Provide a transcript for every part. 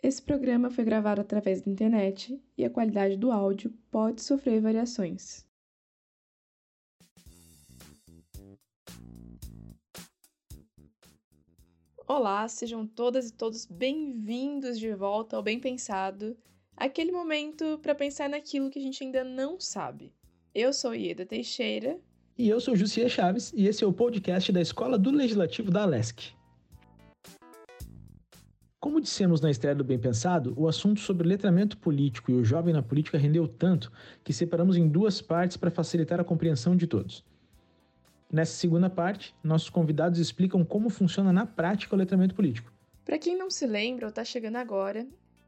Esse programa foi gravado através da internet e a qualidade do áudio pode sofrer variações. Olá, sejam todas e todos bem-vindos de volta ao Bem Pensado, aquele momento para pensar naquilo que a gente ainda não sabe. Eu sou Ieda Teixeira. E eu sou Jussier Chaves, e esse é o podcast da Escola do Legislativo da Alesc. Como dissemos na estreia do Bem Pensado, o assunto sobre letramento político e o jovem na política rendeu tanto que separamos em duas partes para facilitar a compreensão de todos. Nessa segunda parte, nossos convidados explicam como funciona na prática o letramento político. Para quem não se lembra ou está chegando agora,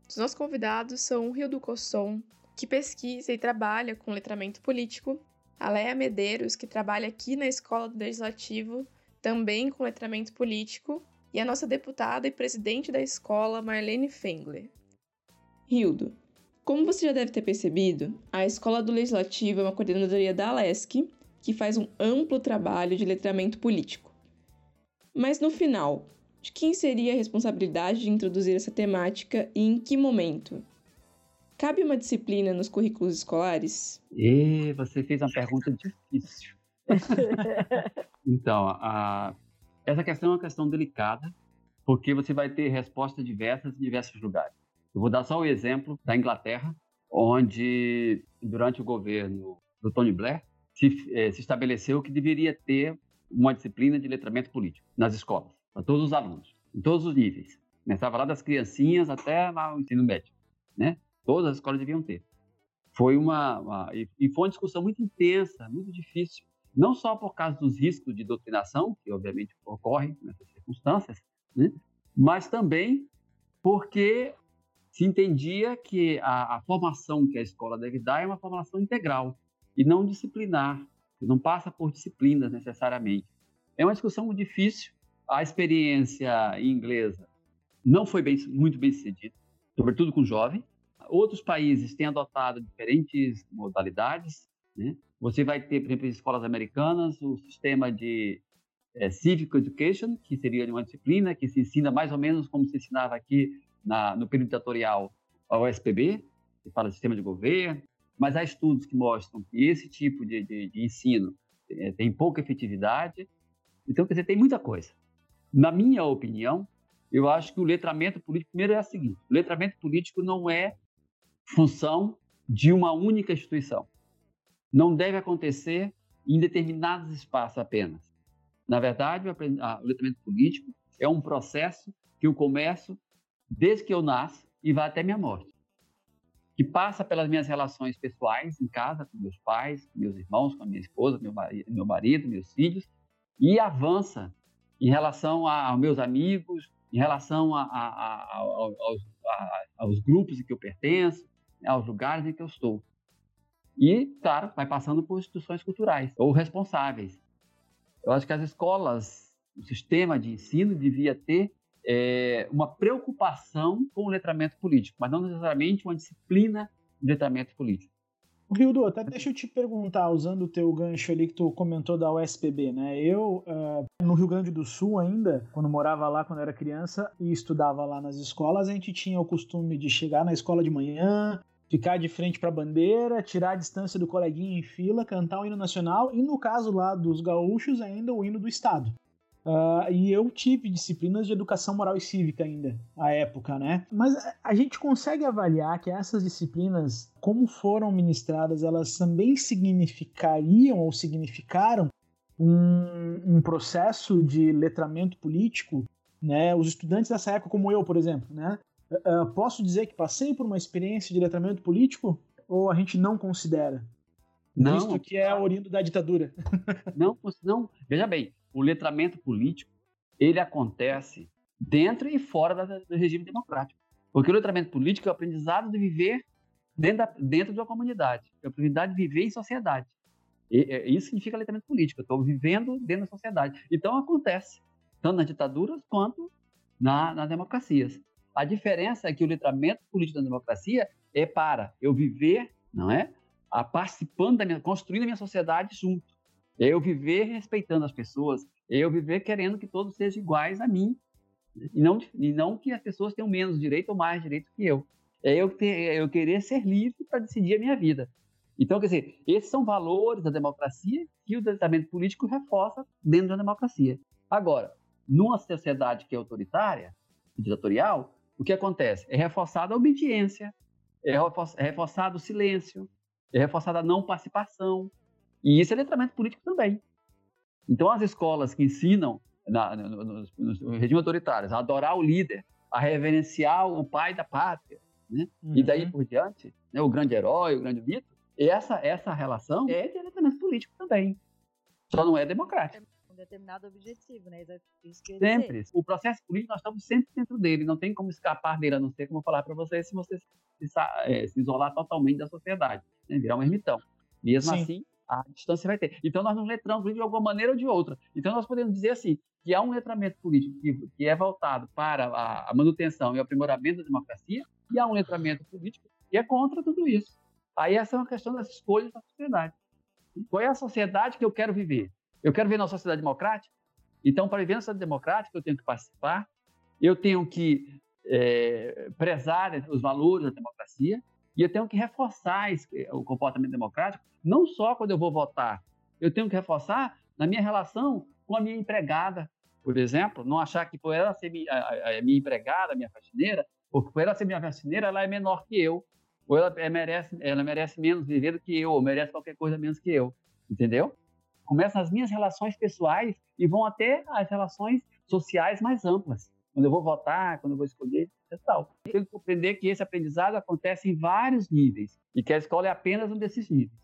os nossos convidados são o Rio do Cosson, que pesquisa e trabalha com letramento político, a Leia Medeiros, que trabalha aqui na Escola do Legislativo, também com letramento político, e a nossa deputada e presidente da escola, Marlene Fengler. Hildo, como você já deve ter percebido, a Escola do Legislativo é uma coordenadoria da Alesc que faz um amplo trabalho de letramento político. Mas no final, de quem seria a responsabilidade de introduzir essa temática e em que momento? Cabe uma disciplina nos currículos escolares? E você fez uma pergunta difícil. então, a... essa questão é uma questão delicada, porque você vai ter respostas diversas em diversos lugares. Eu vou dar só o exemplo da Inglaterra, onde, durante o governo do Tony Blair, se, eh, se estabeleceu que deveria ter uma disciplina de letramento político nas escolas, para todos os alunos, em todos os níveis. Começava lá das criancinhas até lá o ensino médio, né? Todas as escolas deviam ter. Foi uma, uma e foi uma discussão muito intensa, muito difícil, não só por causa dos riscos de doutrinação, que obviamente ocorrem nessas circunstâncias, né? mas também porque se entendia que a, a, formação que a escola deve dar é uma formação integral e não disciplinar, não passa por disciplinas necessariamente. É uma discussão difícil. A experiência inglesa não foi bem, muito bem sucedida, sobretudo com jovem. Outros países têm adotado diferentes modalidades. Né? Você vai ter, por exemplo, em escolas americanas, o sistema de é, Civic Education, que seria uma disciplina que se ensina mais ou menos como se ensinava aqui na, no período ditatorial ao SPB, que fala de sistema de governo, mas há estudos que mostram que esse tipo de, de, de ensino é, tem pouca efetividade. Então, quer dizer, tem muita coisa. Na minha opinião, eu acho que o letramento político, primeiro é o seguinte: o letramento político não é função de uma única instituição. Não deve acontecer em determinados espaços apenas. Na verdade, o letramento político é um processo que eu começo desde que eu nasço e vai até minha morte que passa pelas minhas relações pessoais em casa, com meus pais, com meus irmãos, com a minha esposa, meu marido, meu marido meus filhos, e avança em relação aos meus amigos, em relação a, a, aos, aos, grupos em que eu pertenço, né, aos lugares em que eu estou. E, claro, vai passando por instituições culturais ou responsáveis. Eu acho que as escolas, o sistema de ensino devia ter é, uma preocupação com o letramento político, mas não necessariamente uma disciplina de letramento político. Rildo, até deixa eu te perguntar, usando o teu gancho ali que tu comentou da USPB, né? Eu, uh, no Rio Grande do Sul ainda, quando morava lá quando era criança e estudava lá nas escolas, a gente tinha o costume de chegar na escola de manhã, ficar de frente para a bandeira, tirar a distância do coleguinha em fila, cantar o hino nacional e, no caso lá dos gaúchos, ainda o hino do Estado. Uh, e eu tive disciplinas de educação moral e cívica ainda, à época, né? Mas a gente consegue avaliar que essas disciplinas, como foram ministradas, elas também significariam ou significaram um, um processo de letramento político, né? Os estudantes dessa época, como eu, por exemplo, né? Uh, posso dizer que passei por uma experiência de letramento político ou a gente não considera? Não. Visto que é oriundo da ditadura. Não, não. Veja bem, o letramento político ele acontece dentro e fora do regime democrático. Porque o letramento político é o aprendizado de viver dentro, da, dentro de uma comunidade, é a oportunidade de viver em sociedade. E, é, isso significa letramento político, eu estou vivendo dentro da sociedade. Então acontece, tanto nas ditaduras quanto na, nas democracias. A diferença é que o letramento político da democracia é para eu viver, não é? A participando da minha, construindo a minha sociedade junto. É eu viver respeitando as pessoas, é eu viver querendo que todos sejam iguais a mim. E não, e não que as pessoas tenham menos direito ou mais direito que eu. É eu, ter, é eu querer ser livre para decidir a minha vida. Então, quer dizer, esses são valores da democracia que o tratamento político reforça dentro da democracia. Agora, numa sociedade que é autoritária, ditatorial, o que acontece? É reforçada a obediência, é, é reforçado o silêncio, é reforçada a não participação. E isso é letramento político também. Então, as escolas que ensinam na, no, no, no, regime autoritário a adorar o líder, a reverenciar o pai da pátria, né? Uhum. e daí uhum. por diante, né? o grande herói, o grande mito, essa, essa relação é de letramento político também. Só não é democrático determinado objetivo, né? Isso que sempre. Dizer. O processo político, nós estamos sempre dentro dele, não tem como escapar dele, a não ser, como eu falar para vocês, se você se, é, se, isolar totalmente da sociedade, né? virar um ermitão. Mesmo Sim. assim, a distância vai ter. Então, nós nos letramos de alguma maneira ou de outra. Então, nós podemos dizer assim, que há um letramento político que, que é voltado para a, a manutenção e o aprimoramento da democracia, e há um letramento político que é contra tudo isso. Aí essa é uma questão das escolhas da sociedade. Qual é a sociedade que eu quero viver? Eu quero ver uma sociedade democrática. Então, para viver na sociedade democrática, eu tenho que participar, eu tenho que é, prezar os valores da democracia. E eu tenho que reforçar esse, o comportamento democrático, não só quando eu vou votar, eu tenho que reforçar na minha relação com a minha empregada, por exemplo, não achar que por ela ser minha, a, a minha empregada, a minha faxineira, ou por ela ser minha faxineira, ela é menor que eu, ou ela é, merece, ela merece menos viver do que eu, ou merece qualquer coisa menos que eu, entendeu? Começam as minhas relações pessoais e vão até as relações sociais mais amplas. Quando eu vou votar, quando eu vou escolher, e tal. Eu tenho que compreender que esse aprendizado acontece em vários níveis e que a escola é apenas um desses níveis.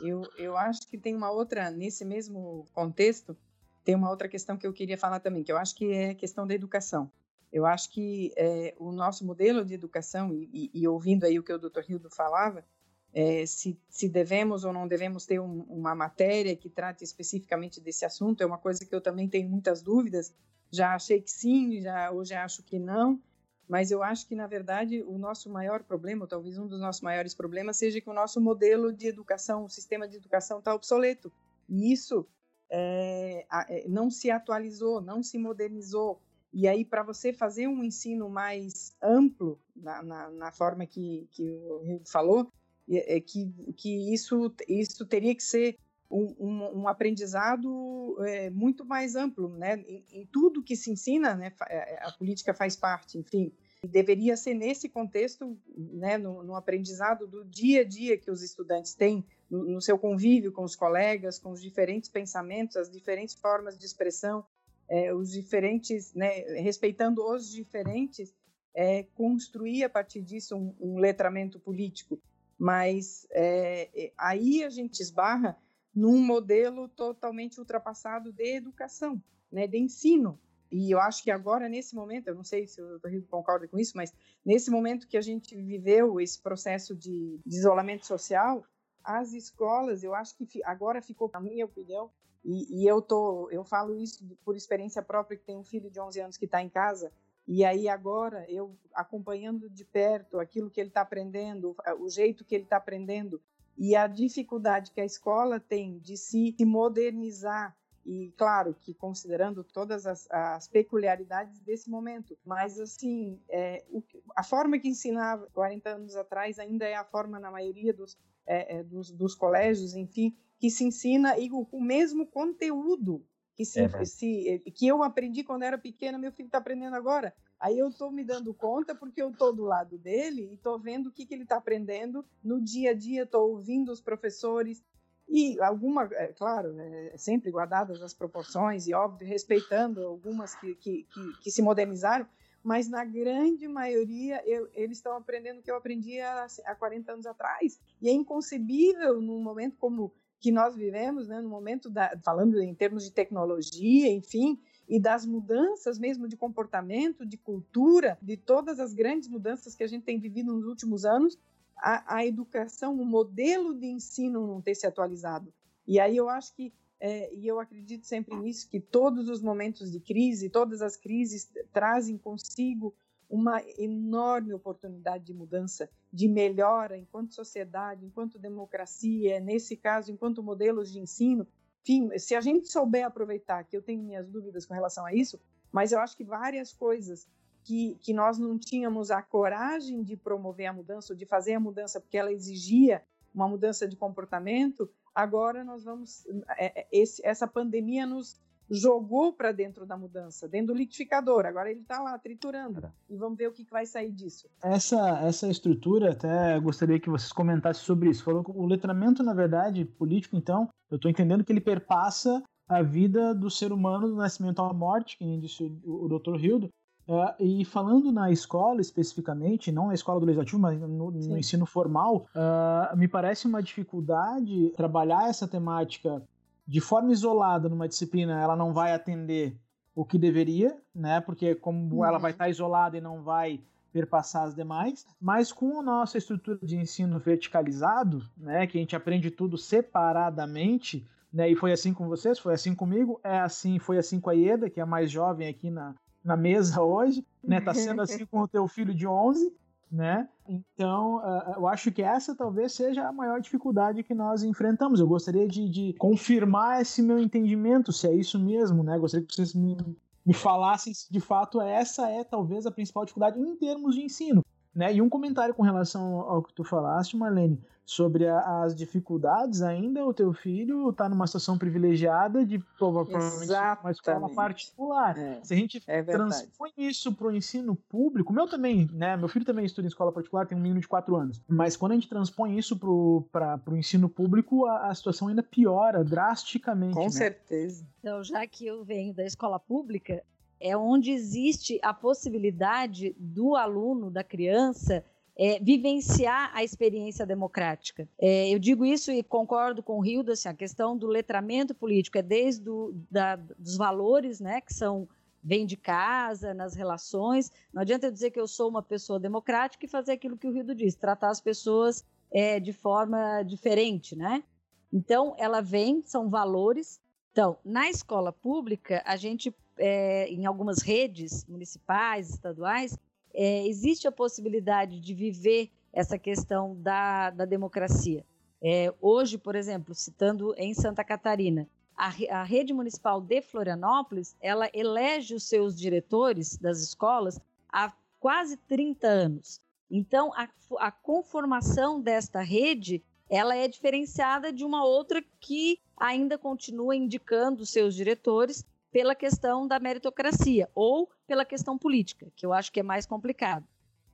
Eu, eu acho que tem uma outra, nesse mesmo contexto, tem uma outra questão que eu queria falar também, que eu acho que é a questão da educação. Eu acho que é, o nosso modelo de educação, e, e, e, ouvindo aí o que o Dr. Hildo falava, é, se, se, devemos ou não devemos ter um, uma matéria que trate especificamente desse assunto, é uma coisa que eu também tenho muitas dúvidas. Já achei que sim, já, hoje acho que não, mas eu acho que, na verdade, o nosso maior problema, talvez um dos nossos maiores problemas, seja que o nosso modelo de educação, o sistema de educação está obsoleto. E isso é, é, não se atualizou, não se modernizou. E aí, para você fazer um ensino mais amplo, na, na, na forma que, que o Rio falou, é que, que isso, isso teria que ser um, um, um aprendizado é, muito mais amplo, né? Em, em, tudo que se ensina, né? É, é, a política faz parte, enfim. Deveria ser nesse contexto, né? No, no, aprendizado do dia a dia que os estudantes têm, no, no, seu convívio com os colegas, com os diferentes pensamentos, as diferentes formas de expressão, é, os diferentes, né? Respeitando os diferentes, é, construir a partir disso um, um letramento político mas é, aí a gente esbarra num modelo totalmente ultrapassado de educação, né, de ensino. E eu acho que agora, nesse momento, eu não sei se o Dr. concorda com isso, mas nesse momento que a gente viveu esse processo de, de isolamento social, as escolas, eu acho que agora ficou, na minha opinião, e, e, eu tô, eu falo isso por experiência própria, que tem um filho de 11 anos que está em casa, e aí agora eu acompanhando de perto aquilo que ele está aprendendo, o jeito que ele está aprendendo e a dificuldade que a escola tem de se modernizar e claro que considerando todas as, as peculiaridades desse momento, mas assim é, o, a forma que ensinava 40 anos atrás ainda é a forma na maioria dos, é, dos, dos colégios, enfim, que se ensina e o, o mesmo conteúdo que, se, é. se, eh, que eu aprendi quando era pequena, meu filho está aprendendo agora. Aí eu estou me dando conta porque eu estou do lado dele e estou vendo o que, que ele está aprendendo no dia a dia, estou ouvindo os professores e alguma, é, claro, é, sempre guardadas as proporções e óbvio respeitando algumas que, que, que, que se modernizaram, mas na grande maioria eu, eles estão aprendendo o que eu aprendi há, há 40 anos atrás e é inconcebível num momento como que nós vivemos, né, no momento da, falando em termos de tecnologia, enfim, e das mudanças mesmo de comportamento, de cultura, de todas as grandes mudanças que a gente tem vivido nos últimos anos, a, a educação, o modelo de ensino não ter se atualizado. E aí eu acho que, é, e eu acredito sempre nisso, que todos os momentos de crise, todas as crises trazem consigo uma enorme oportunidade de mudança, de melhora enquanto sociedade, enquanto democracia, nesse caso, enquanto modelos de ensino. Enfim, se a gente souber aproveitar, que eu tenho minhas dúvidas com relação a isso, mas eu acho que várias coisas que, que nós não tínhamos a coragem de promover a mudança, de fazer a mudança, porque ela exigia uma mudança de comportamento, agora nós vamos. É, é, essa pandemia nos jogou para dentro da mudança, dentro do liquidificador. Agora ele está lá triturando e vamos ver o que, que, vai sair disso. Essa, essa estrutura, até gostaria que vocês comentassem sobre isso. Falou o letramento, na verdade, político, então, eu estou entendendo que ele perpassa a vida do ser humano do nascimento à morte, que nem disse o, o Dr. Hildo, Uh, e falando na escola especificamente, não na escola do legislativo, mas no, no ensino formal, uh, me parece uma dificuldade trabalhar essa temática de forma isolada numa disciplina. Ela não vai atender o que deveria, né? Porque como uhum. ela vai estar isolada e não vai perpassar as demais, mas com a nossa estrutura de ensino verticalizado, né, que a gente aprende tudo separadamente, né, e foi assim com vocês, foi assim comigo, é assim, foi assim com a Ieda, que é a mais jovem aqui na, na mesa hoje, né? Tá sendo assim com o teu filho de 11, né? Então, uh, eu acho que essa talvez seja a maior dificuldade que nós enfrentamos. Eu gostaria de, de confirmar esse meu entendimento, se é isso mesmo, né? Gostaria que vocês me, me falassem se de fato essa é talvez a principal dificuldade em termos de ensino. Né? E um comentário com relação ao que tu falaste, Marlene sobre a, as dificuldades ainda, o teu filho está numa situação privilegiada de provavelmente uma escola particular. É, Se a gente é transpõe isso para o ensino público, meu também, né? Meu filho também estuda em escola particular, tem um menino de 4 anos. Mas quando a gente transpõe isso para o ensino público, a, a, situação ainda piora drasticamente. Com né? certeza. Então, já que eu venho da escola pública, é onde existe a possibilidade do aluno, da criança, é, vivenciar a experiência democrática. É, eu digo isso e concordo com o Rildo, assim, a questão do letramento político é desde do, da, dos valores, né, que são vem de casa, nas relações. Não adianta eu dizer que eu sou uma pessoa democrática e fazer aquilo que o Rildo diz, tratar as pessoas é, de forma diferente, né? Então, ela vem, são valores. Então, na escola pública, a gente, é, em algumas redes municipais, estaduais, é, existe a possibilidade de viver essa questão da, da democracia. É, hoje, por exemplo, citando em Santa Catarina, a, a, rede municipal de Florianópolis, ela elege os seus diretores das escolas há quase 30 anos. Então, a, a conformação desta rede, ela é diferenciada de uma outra que ainda continua indicando seus diretores pela questão da meritocracia ou pela questão política, que eu acho que é mais complicado.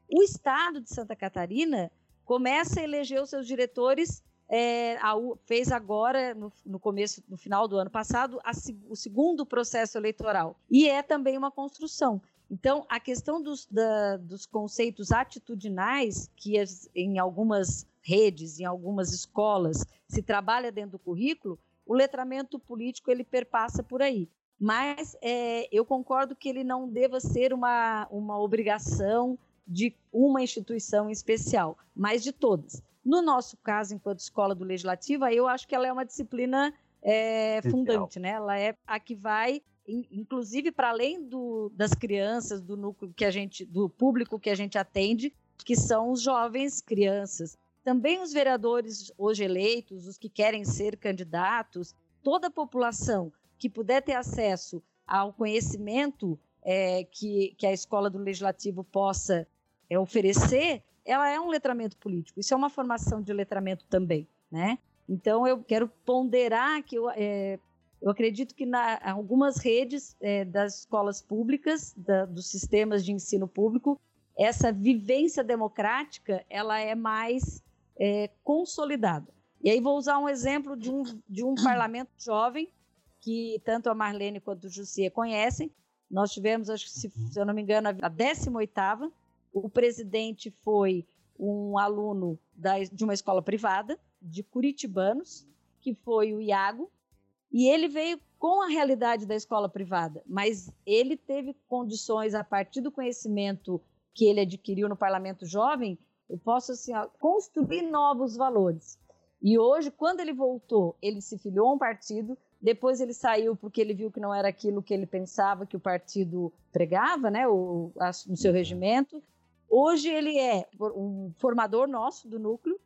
O Estado de Santa Catarina começa a eleger os seus diretores, é, a, fez agora, no, no, começo, no final do ano passado, a, o segundo processo eleitoral. E é também uma construção. Então, a questão dos, da, dos conceitos atitudinais, que em algumas redes, em algumas escolas, se trabalha dentro do currículo, o letramento político ele perpassa por aí mas é, eu concordo que ele não deva ser uma, uma obrigação de uma instituição em especial, mas de todas. No nosso caso, enquanto escola do legislativo, eu acho que ela é uma disciplina é, fundante, né? Ela é a que vai, inclusive para além do, das crianças, do núcleo que a gente, do público que a gente atende, que são os jovens crianças. Também os vereadores hoje eleitos, os que querem ser candidatos, toda a população que puder ter acesso ao conhecimento é, que, que a escola do legislativo possa é, oferecer, ela é um letramento político. Isso é uma formação de letramento também, né? Então eu quero ponderar que eu, é, eu acredito que na algumas redes é, das escolas públicas, da, dos sistemas de ensino público, essa vivência democrática ela é mais é, consolidada. E aí vou usar um exemplo de um, de um parlamento jovem que tanto a Marlene quanto o Jussier conhecem. Nós tivemos, acho que se, se eu não me engano, a 18ª. O presidente foi um aluno da, de uma escola privada, de curitibanos, que foi o Iago, e ele veio com a realidade da escola privada, mas ele teve condições, a partir do conhecimento que ele adquiriu no Parlamento Jovem, eu posso assim, ó, construir novos valores. E hoje, quando ele voltou, ele se filiou a um partido, depois ele saiu porque ele viu que não era aquilo que ele pensava que o partido pregava, né, o, a, no seu regimento. Hoje ele é um formador nosso do núcleo,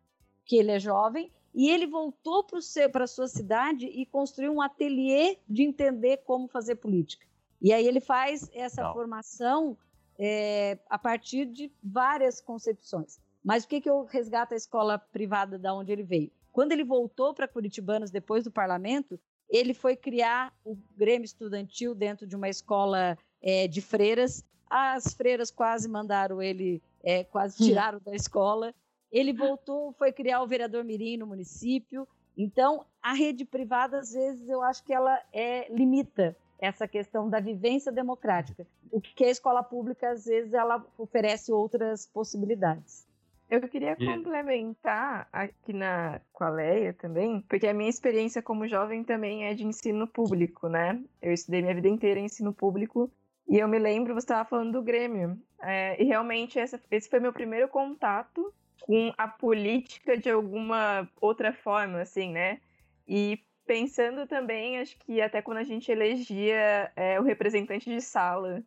que ele é jovem, e ele voltou para a sua cidade e construiu um ateliê de entender como fazer política. E aí ele faz essa Não. formação é, a partir de várias concepções. Mas o que, que eu resgato a escola privada da onde ele veio? Quando ele voltou para Curitibanos depois do parlamento, ele foi criar o Grêmio Estudantil dentro de uma escola é, de freiras. As freiras quase mandaram ele, é, quase hum. tiraram da escola. Ele voltou, foi criar o vereador Mirim no município. Então, a rede privada, às vezes, eu acho que ela é, limita essa questão da vivência democrática. O que a escola pública, às vezes, ela oferece outras possibilidades. Eu queria complementar aqui na com a Leia também, porque a minha experiência como jovem também é de ensino público, né? Eu estudei minha vida inteira em ensino público e eu me lembro, você estava falando do Grêmio, é, e realmente essa, esse foi meu primeiro contato com a política de alguma outra forma, assim, né? E pensando também, acho que até quando a gente elegia é, o representante de sala,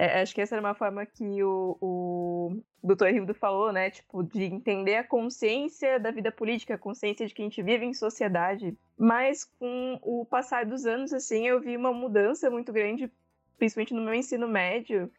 é, acho que essa era uma forma que o, o doutor Rildo falou, né? Tipo, de entender a consciência da vida política, a consciência de que a gente vive em sociedade. Mas com o passar dos anos, assim, eu vi uma mudança muito grande, principalmente no meu ensino médio,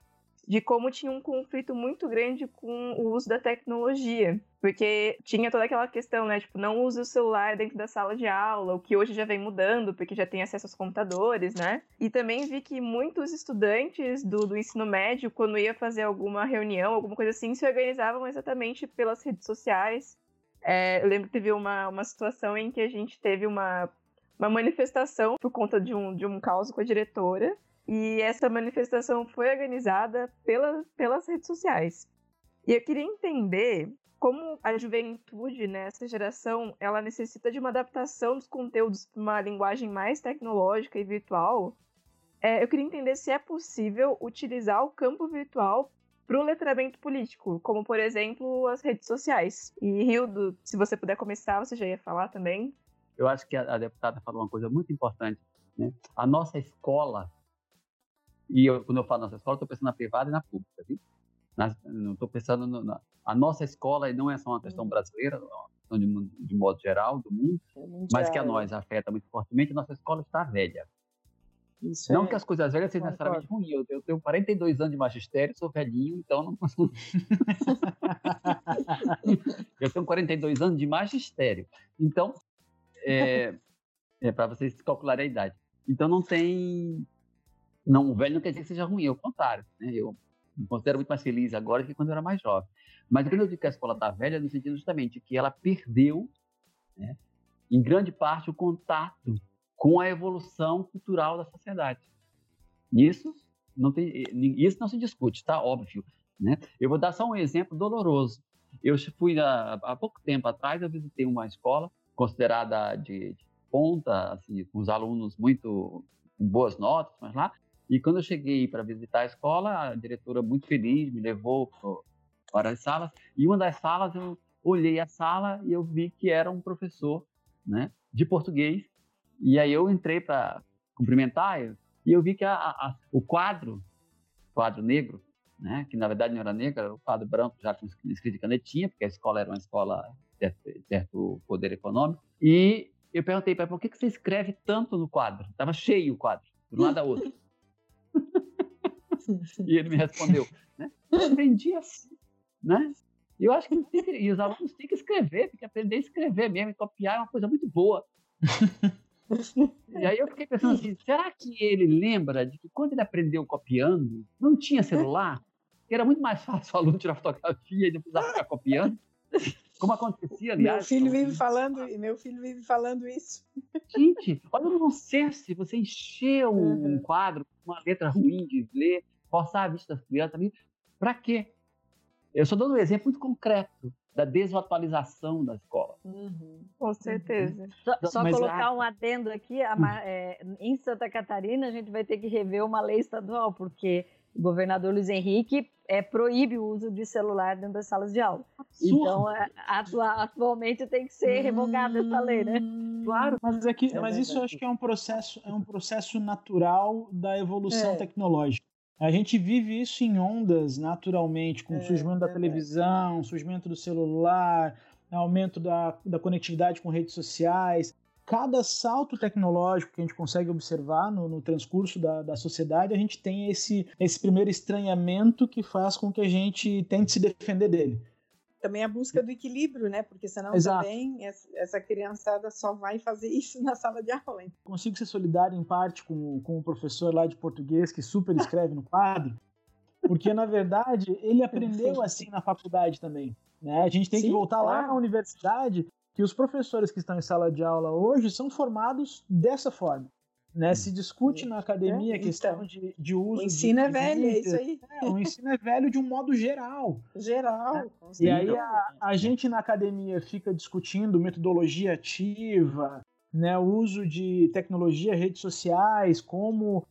de como tinha um conflito muito grande com o uso da tecnologia. Porque tinha toda aquela questão, né? Tipo, não use o celular dentro da sala de aula, o que hoje já vem mudando, porque já tem acesso aos computadores, né? E também vi que muitos estudantes do, do ensino médio, quando ia fazer alguma reunião, alguma coisa assim, se organizavam exatamente pelas redes sociais. É, eu lembro que teve uma, uma situação em que a gente teve uma, uma manifestação por conta de um, de um caos com a diretora. E essa manifestação foi organizada pela, pelas redes sociais. E eu queria entender como a juventude nessa geração ela necessita de uma adaptação dos conteúdos para uma linguagem mais tecnológica e virtual. É, eu queria entender se é possível utilizar o campo virtual para o letramento político, como por exemplo as redes sociais. E Hildo, se você puder começar, você já ia falar também. Eu acho que a, a deputada falou uma coisa muito importante. Né? A nossa escola e eu, quando eu falo nossa escola, estou pensando na privada e na pública, viu? Na, não estou pensando no, na a nossa escola e não é só uma questão uhum. brasileira, é uma questão de, de modo geral do mundo, Mundial. mas que a nós afeta muito fortemente. A nossa escola está velha. Isso não é. que as coisas velhas sejam necessariamente ruins. Eu, eu, tenho 42 anos de magistério, sou velhinho, então não. eu tenho 42 anos de magistério. Então, é, é para vocês calcularem a idade. Então não tem não, o velho não quer dizer que seja ruim, é o contrário. Né? Eu me considero muito mais feliz agora que quando eu era mais jovem. Mas quando eu digo que a escola está velha, no sentido justamente que ela perdeu, né, em grande parte, o contato com a evolução cultural da sociedade. Isso não, tem, isso não se discute, está óbvio. Né? Eu vou dar só um exemplo doloroso. Eu fui há, há pouco tempo atrás, eu visitei uma escola considerada de, de ponta, assim, com os alunos muito com boas notas, mas lá e quando eu cheguei para visitar a escola, a diretora muito feliz me levou para as salas. E uma das salas eu olhei a sala e eu vi que era um professor, né, de português. E aí eu entrei para cumprimentar e eu vi que a, a, o quadro, quadro negro, né, que na verdade não era negro, era o quadro branco já com escrito canetinha, porque a escola era uma escola de certo poder econômico. E eu perguntei para ele, por que, que você escreve tanto no quadro? Estava cheio o quadro, de um lado a outro. e ele me respondeu, né? Eu aprendi assim, né? E eu acho que, que e os alunos têm que escrever, tem que aprender a escrever mesmo, e copiar é uma coisa muito boa. e aí eu fiquei pensando assim, será que ele lembra de que quando ele aprendeu copiando, não tinha celular? Era muito mais fácil o aluno tirar fotografia e depois ficar copiando? Como acontecia, aliás. Meu filho vive falando, e meu filho vive falando isso. Gente, olha o nonsense, você encheu uhum. um quadro com uma letra ruim de ler, forçar a vista das crianças, para quê? Eu só dando um exemplo muito concreto da desatualização da escola. Uhum. Com certeza. Só, só colocar um adendo aqui, a, é, em Santa Catarina a gente vai ter que rever uma lei estadual, porque o governador Luiz Henrique é, proíbe o uso de celular dentro das salas de aula. Absurdo. Então, é, atua, atualmente tem que ser revogada essa lei, né? Claro, mas, aqui, é mas isso eu acho que é um processo, é um processo natural da evolução é. tecnológica. A gente vive isso em ondas naturalmente, com o é, surgimento da televisão, surgimento do celular, aumento da, da conectividade com redes sociais. Cada salto tecnológico que a gente consegue observar no, no transcurso da, da sociedade, a gente tem esse, esse primeiro estranhamento que faz com que a gente tente se defender dele também a busca do equilíbrio, né? Porque senão Exato. também essa criançada só vai fazer isso na sala de aula. Hein? Consigo ser solidário em parte com, com o professor lá de português que super escreve no quadro, porque na verdade ele aprendeu assim na faculdade também. Né? A gente tem Sim, que voltar claro. lá na universidade que os professores que estão em sala de aula hoje são formados dessa forma. Né? Se discute na academia a é, questão então, de, de uso. O ensino de, é velho, é isso aí. É, o ensino é velho de um modo geral. Geral. Né? E aí a, a, gente na academia fica discutindo metodologia ativa, né? o uso de tecnologia, redes sociais, como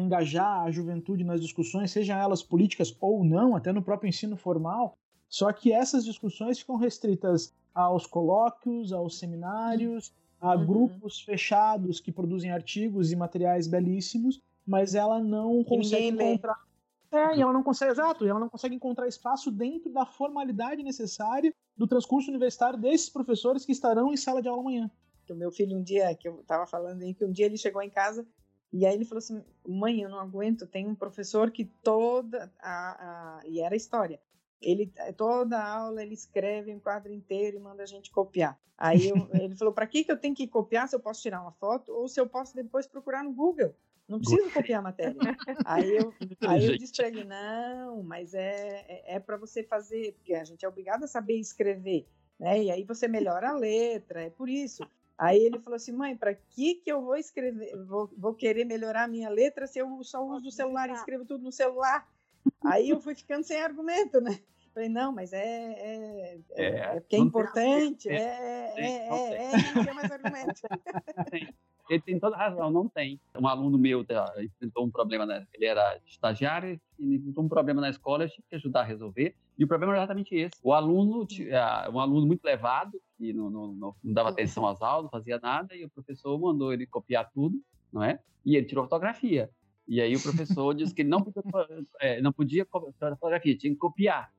engajar a juventude nas discussões, sejam elas políticas ou não, até no próprio ensino formal. Só que essas discussões ficam restritas aos colóquios, aos seminários, a uhum. grupos fechados que produzem artigos e materiais belíssimos, mas ela não consegue encontrar. É, e ela não consegue, exato, ela não consegue encontrar espaço dentro da formalidade necessária do transcurso universitário desses professores que estarão em sala de aula amanhã. O meu filho, um dia, que eu estava falando aí, que um dia ele chegou em casa e aí ele falou assim: mãe, eu não aguento, tem um professor que toda. A, a... E era história. Ele toda aula ele escreve um quadro inteiro e manda a gente copiar. Aí eu, ele falou: para que que eu tenho que copiar? Se eu posso tirar uma foto ou se eu posso depois procurar no Google? Não preciso copiar a matéria. aí eu, aí eu disse para ele: não, mas é é, é para você fazer, porque a gente é obrigado a saber escrever, né? E aí você melhora a letra, é por isso. Aí ele falou assim, mãe, para que que eu vou escrever, vou, vou querer melhorar a minha letra se eu só uso o celular e escrevo tudo no celular? Aí eu fui ficando sem argumento, né? Falei, não, mas é, é, é, é, é porque é importante, é, é, é, é, não tem mais argumento. Ele tem toda razão, não tem. Um aluno meu tá, enfrentou um problema, né? ele era estagiário, e enfrentou um problema na escola, eu tive que ajudar a resolver, e o problema era exatamente esse. O aluno, um aluno muito levado, que não, não, não, não dava atenção às aulas, não fazia nada, e o professor mandou ele copiar tudo, não é? E ele tirou fotografia. E aí o professor disse que ele não podia, é, não podia fotografia, tinha que copiar.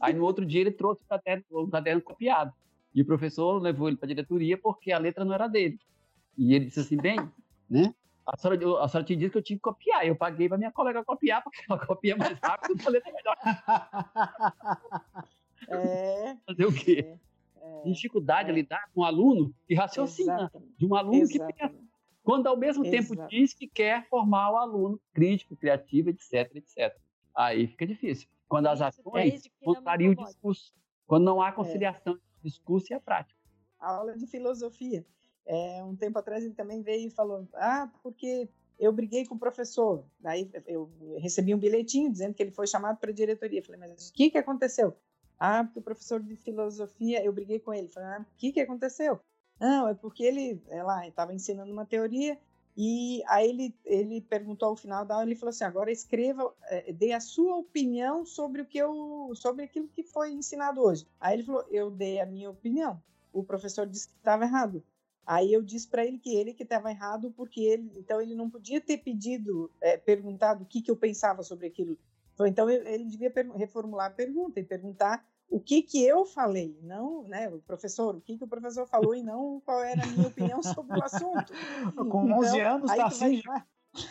Aí no outro dia ele trouxe o caderno, o caderno copiado. E o professor levou ele para a diretoria porque a letra não era dele. E ele disse assim, bem, né? A senhora, a senhora tinha dito que eu tinha que copiar. Eu paguei para minha colega copiar, porque ela copia mais rápido e a letra é melhor. É, Fazer o quê? É, é, dificuldade é. lidar com um aluno que raciocina. Exatamente. De um aluno Exatamente. que pensa quando ao mesmo Exato. tempo diz que quer formar o aluno crítico, criativo, etc, etc. Aí fica difícil. Quando as ações contrariam o discurso, quando não há é. conciliação é. entre o discurso e a prática. A aula de filosofia. É, um tempo atrás ele também veio e falou: Ah, porque eu briguei com o professor. Daí eu recebi um bilhetinho dizendo que ele foi chamado para a diretoria. Falei, mas o que, que aconteceu? Ah, porque o professor de filosofia, eu briguei com ele. Falei, ah, o que, que aconteceu? Não, é porque ele estava ensinando uma teoria e aí ele, ele perguntou ao final da aula, ele falou assim, agora escreva, é, dê a sua opinião sobre o que eu, sobre aquilo que foi ensinado hoje. Aí ele falou, eu dei a minha opinião. O professor disse que estava errado. Aí eu disse para ele que ele que estava errado porque ele, então ele não podia ter pedido, é, perguntado o que que eu pensava sobre aquilo. Então ele devia reformular a pergunta e perguntar o que que eu falei, não, né, o professor, o que que o professor falou e não qual era a minha opinião sobre o assunto. Com então, 11 anos tá assim vai,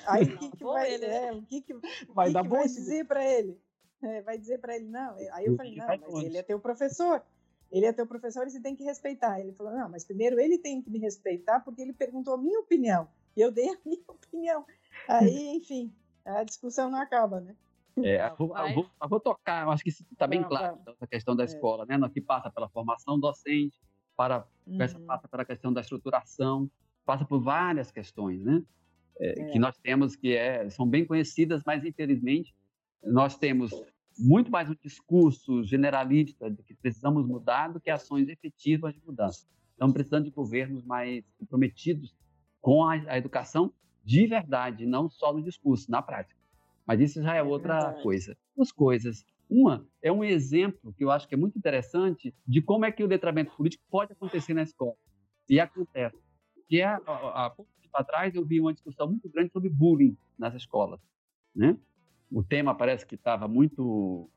Aí o que que vai, é, o que que vai, que que vai dizer para ele? É, vai dizer para ele não. Aí eu falei não, mas ele é teu professor. Ele é teu professor e você tem que respeitar. Ele falou não, mas primeiro ele tem que me respeitar porque ele perguntou a minha opinião e eu dei a minha opinião. Aí, enfim, a discussão não acaba, né? É, eu, vou, vou, tocar, acho que isso está bem claro, essa questão da é. escola, né? Que passa pela formação docente, para, uhum. passa pela questão da estruturação, passa por várias questões, né? É, é. Que nós temos que é, são bem conhecidas, mas infelizmente nós temos muito mais um discurso generalista de que precisamos mudar do que ações efetivas de mudança. Estamos precisando de governos mais comprometidos com a, a educação de verdade, não só no discurso, na prática. Mas isso já é, é outra coisa. Duas coisas. Uma é um exemplo que eu acho que é muito interessante de como é que o letramento político pode acontecer na escola. E acontece. Que é, há pouco tempo atrás eu vi uma discussão muito grande sobre bullying nas escolas. Né? O tema parece que estava muito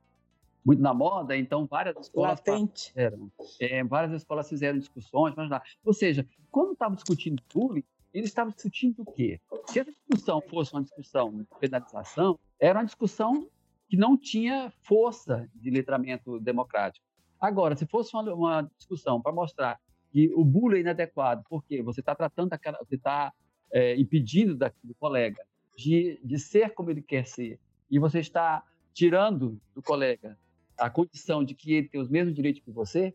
muito na moda, então várias escolas Latente. fizeram, é, várias escolas fizeram discussões, mas lá. Ou seja, quando estavam discutindo bullying, eles estavam discutindo o quê? Se essa discussão fosse uma discussão de penalização, era uma discussão que não tinha força de letramento democrático. Agora, se fosse uma, uma discussão para mostrar que o bullying é inadequado, porque você está tratando aquela, você está é, impedindo da, do colega de, de ser como ele quer ser, e você está tirando do colega a condição de que ele tem os mesmos direitos que você,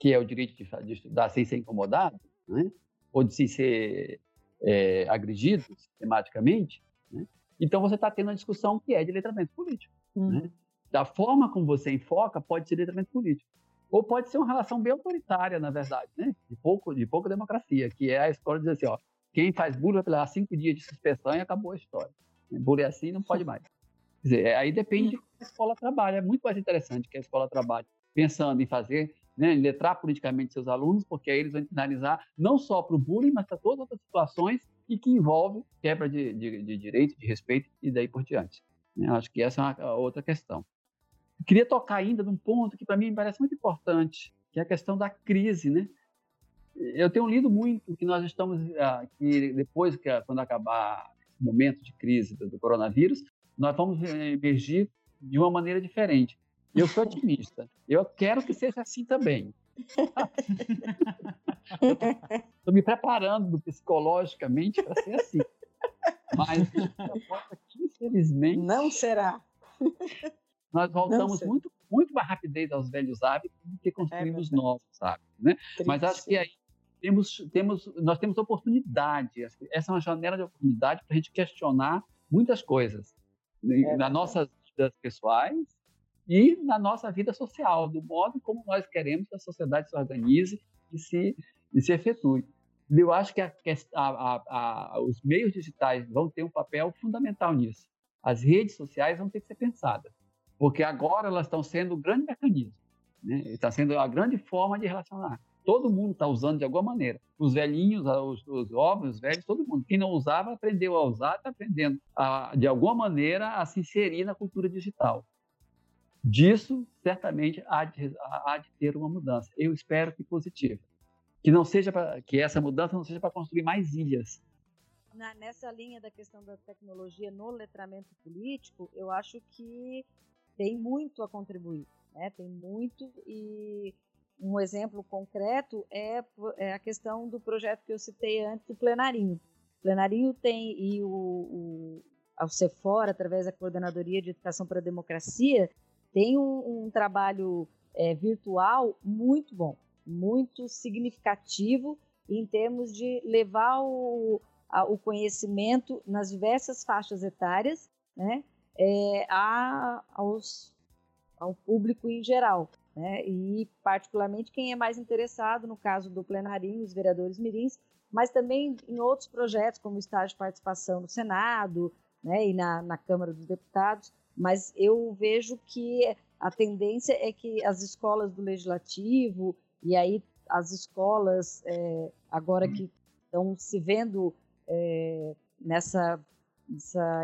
que é o direito de, de estudar sem ser incomodado, né? Ou de se ser é, agredido sistematicamente, né? então você está tendo uma discussão que é de letramento político. Hum. Né? Da forma como você enfoca, pode ser letramento político. Ou pode ser uma relação bem autoritária, na verdade, né? de, pouco, de pouca democracia, que é a escola dizer assim, ó, quem faz bullying vai levar cinco dias de suspensão e acabou a história. Bullying é assim não pode mais. Quer dizer, aí depende de como a escola trabalha. É muito mais interessante que a escola trabalhe pensando em fazer, né, letrar politicamente seus alunos, porque aí eles vão finalizar não só para o bullying, mas para todas outras situações e que envolvem quebra de, de, de direito, de respeito e daí por diante. Eu acho que essa é uma outra questão. Queria tocar ainda num ponto que para mim parece muito importante, que é a questão da crise, né? Eu tenho lido muito que nós estamos ah, que depois que quando acabar esse momento de crise do, do coronavírus, nós vamos emergir de uma maneira diferente. Eu sou otimista. Eu quero que seja assim também. Estou me preparando psicologicamente para ser assim. Mas, infelizmente. Não será. Nós voltamos muito, muito mais rapidez aos velhos hábitos do que construímos é novos hábitos. Né? Mas acho que aí temos, temos, nós temos oportunidade. Essa é uma janela de oportunidade para a gente questionar muitas coisas é nas nossas vidas pessoais e na nossa vida social, do modo como nós queremos que a sociedade se organize e se, e se efetue. Eu acho que a, a, a, os meios digitais vão ter um papel fundamental nisso. As redes sociais vão ter que ser pensadas, porque agora elas estão sendo um grande mecanismo, né? está sendo a grande forma de relacionar todo mundo está usando de alguma maneira. Os velhinhos, os, os jovens, os velhos, todo mundo. Quem não usava, aprendeu a usar, está aprendendo, de alguma maneira, a se inserir na cultura digital. Disso, certamente, há de, há de ter uma mudança. Eu espero que positiva. Que, não seja pra, que essa mudança não seja para construir mais ilhas. Na, nessa linha da questão da tecnologia no letramento político, eu acho que tem muito a contribuir. Né? Tem muito e um exemplo concreto é, é, a questão do projeto que eu citei antes do plenarinho. O plenarinho tem, e o, o, ao através da Coordenadoria de Educação para a Democracia, tem um, um trabalho é, virtual muito bom, muito significativo em termos de levar o, a, o conhecimento nas diversas faixas etárias né, é, a, aos, ao público em geral né? E particularmente quem é mais interessado, no caso do plenarinho, os vereadores mirins, mas também em outros projetos, como o estágio de participação no Senado né, e na, na Câmara dos Deputados, mas eu vejo que a tendência é que as escolas do Legislativo e aí as escolas, é, agora que estão se vendo é, nessa essa,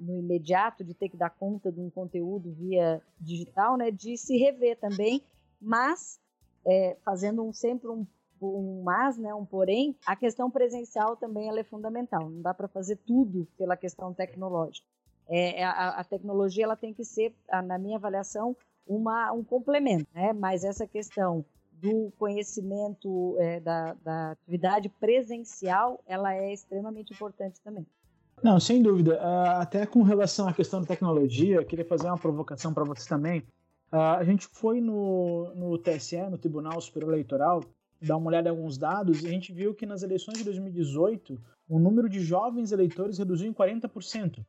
no imediato de ter que dar conta de um conteúdo via digital, né, de se rever também, mas é, fazendo um, sempre um, um mas, né, um porém, a questão presencial também é fundamental. Não dá para fazer tudo pela questão tecnológica. É, é, a, a, tecnologia ela tem que ser, na minha avaliação, uma, um complemento, né? mas essa questão do conhecimento é, da, da atividade presencial, ela é extremamente importante também. Não, sem dúvida. Uh, até com relação à questão da tecnologia, queria fazer uma provocação para vocês também. Uh, a gente foi no, no TSE, no Tribunal Superior Eleitoral, dar uma olhada em alguns dados e a gente viu que nas eleições de 2018 o número de jovens eleitores reduziu em 40%.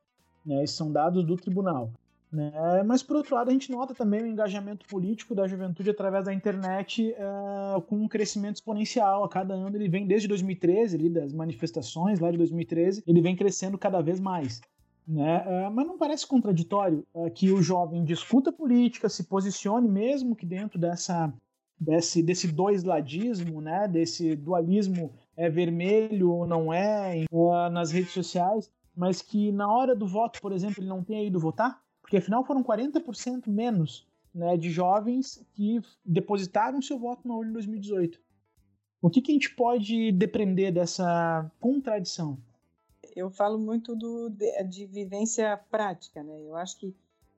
Né? Esses são dados do tribunal. Né? Mas, por outro lado, a gente nota também o engajamento político da juventude através da internet uh, com um crescimento exponencial. A cada ano ele vem, desde 2013, ali, das manifestações lá de 2013, ele vem crescendo cada vez mais. Né? Uh, mas não parece contraditório uh, que o jovem discuta política, se posicione mesmo que dentro dessa, desse, desse dois-ladismo, né? desse dualismo é vermelho ou não é, nas redes sociais, mas que na hora do voto, por exemplo, ele não tenha ido votar? Porque afinal foram 40% menos né, de jovens que depositaram seu voto na urna em 2018. O que, que a gente pode depreender dessa contradição? Eu falo muito do, de, de vivência prática, né? Eu acho que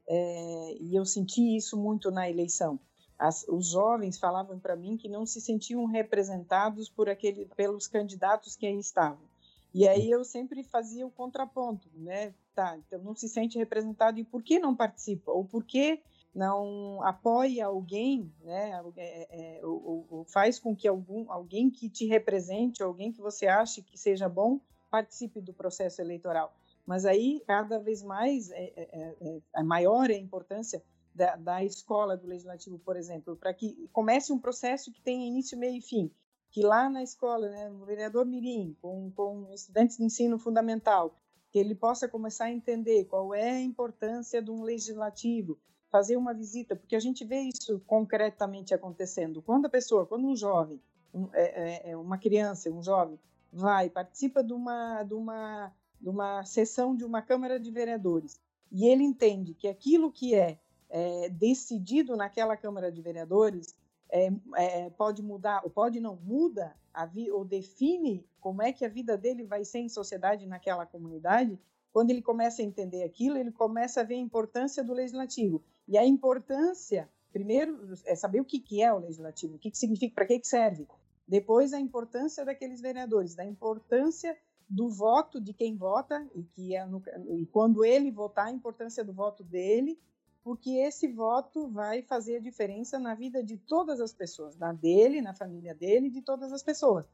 é, e eu senti isso muito na eleição. As, os jovens falavam para mim que não se sentiam representados por aquele, pelos candidatos que aí estavam. E aí eu sempre fazia o contraponto, né? Tá, então não se sente representado e por que não participa? Ou por que não apoia alguém, né? É, é, ou, ou, faz com que algum, alguém que te represente, alguém que você ache que seja bom, participe do processo eleitoral. Mas aí, cada vez mais, é, é, é, é maior a importância da, da, escola do legislativo, por exemplo, para que comece um processo que tenha início, meio e fim. Que lá na escola, né, vereador Mirim, com, com estudantes de ensino fundamental, que ele possa começar a entender qual é a importância de um legislativo, fazer uma visita, porque a gente vê isso concretamente acontecendo. Quando a pessoa, quando um jovem, um, é, é, uma criança, um jovem, vai, participa de uma, de uma numa sessão de uma Câmara de Vereadores e ele entende que aquilo que é, é decidido naquela Câmara de Vereadores é, é, pode mudar, ou pode não, muda a vi, ou define como é que a vida dele vai ser em sociedade naquela comunidade, quando ele começa a entender aquilo, ele começa a ver a importância do legislativo. E a importância, primeiro, é saber o que, que é o legislativo, o que, que significa, para que, que serve. Depois, a importância daqueles vereadores, da importância do voto de quem vota e que é no, e quando ele votar a importância do voto dele porque esse voto vai fazer a diferença na vida de todas as pessoas na dele na família dele de todas as pessoas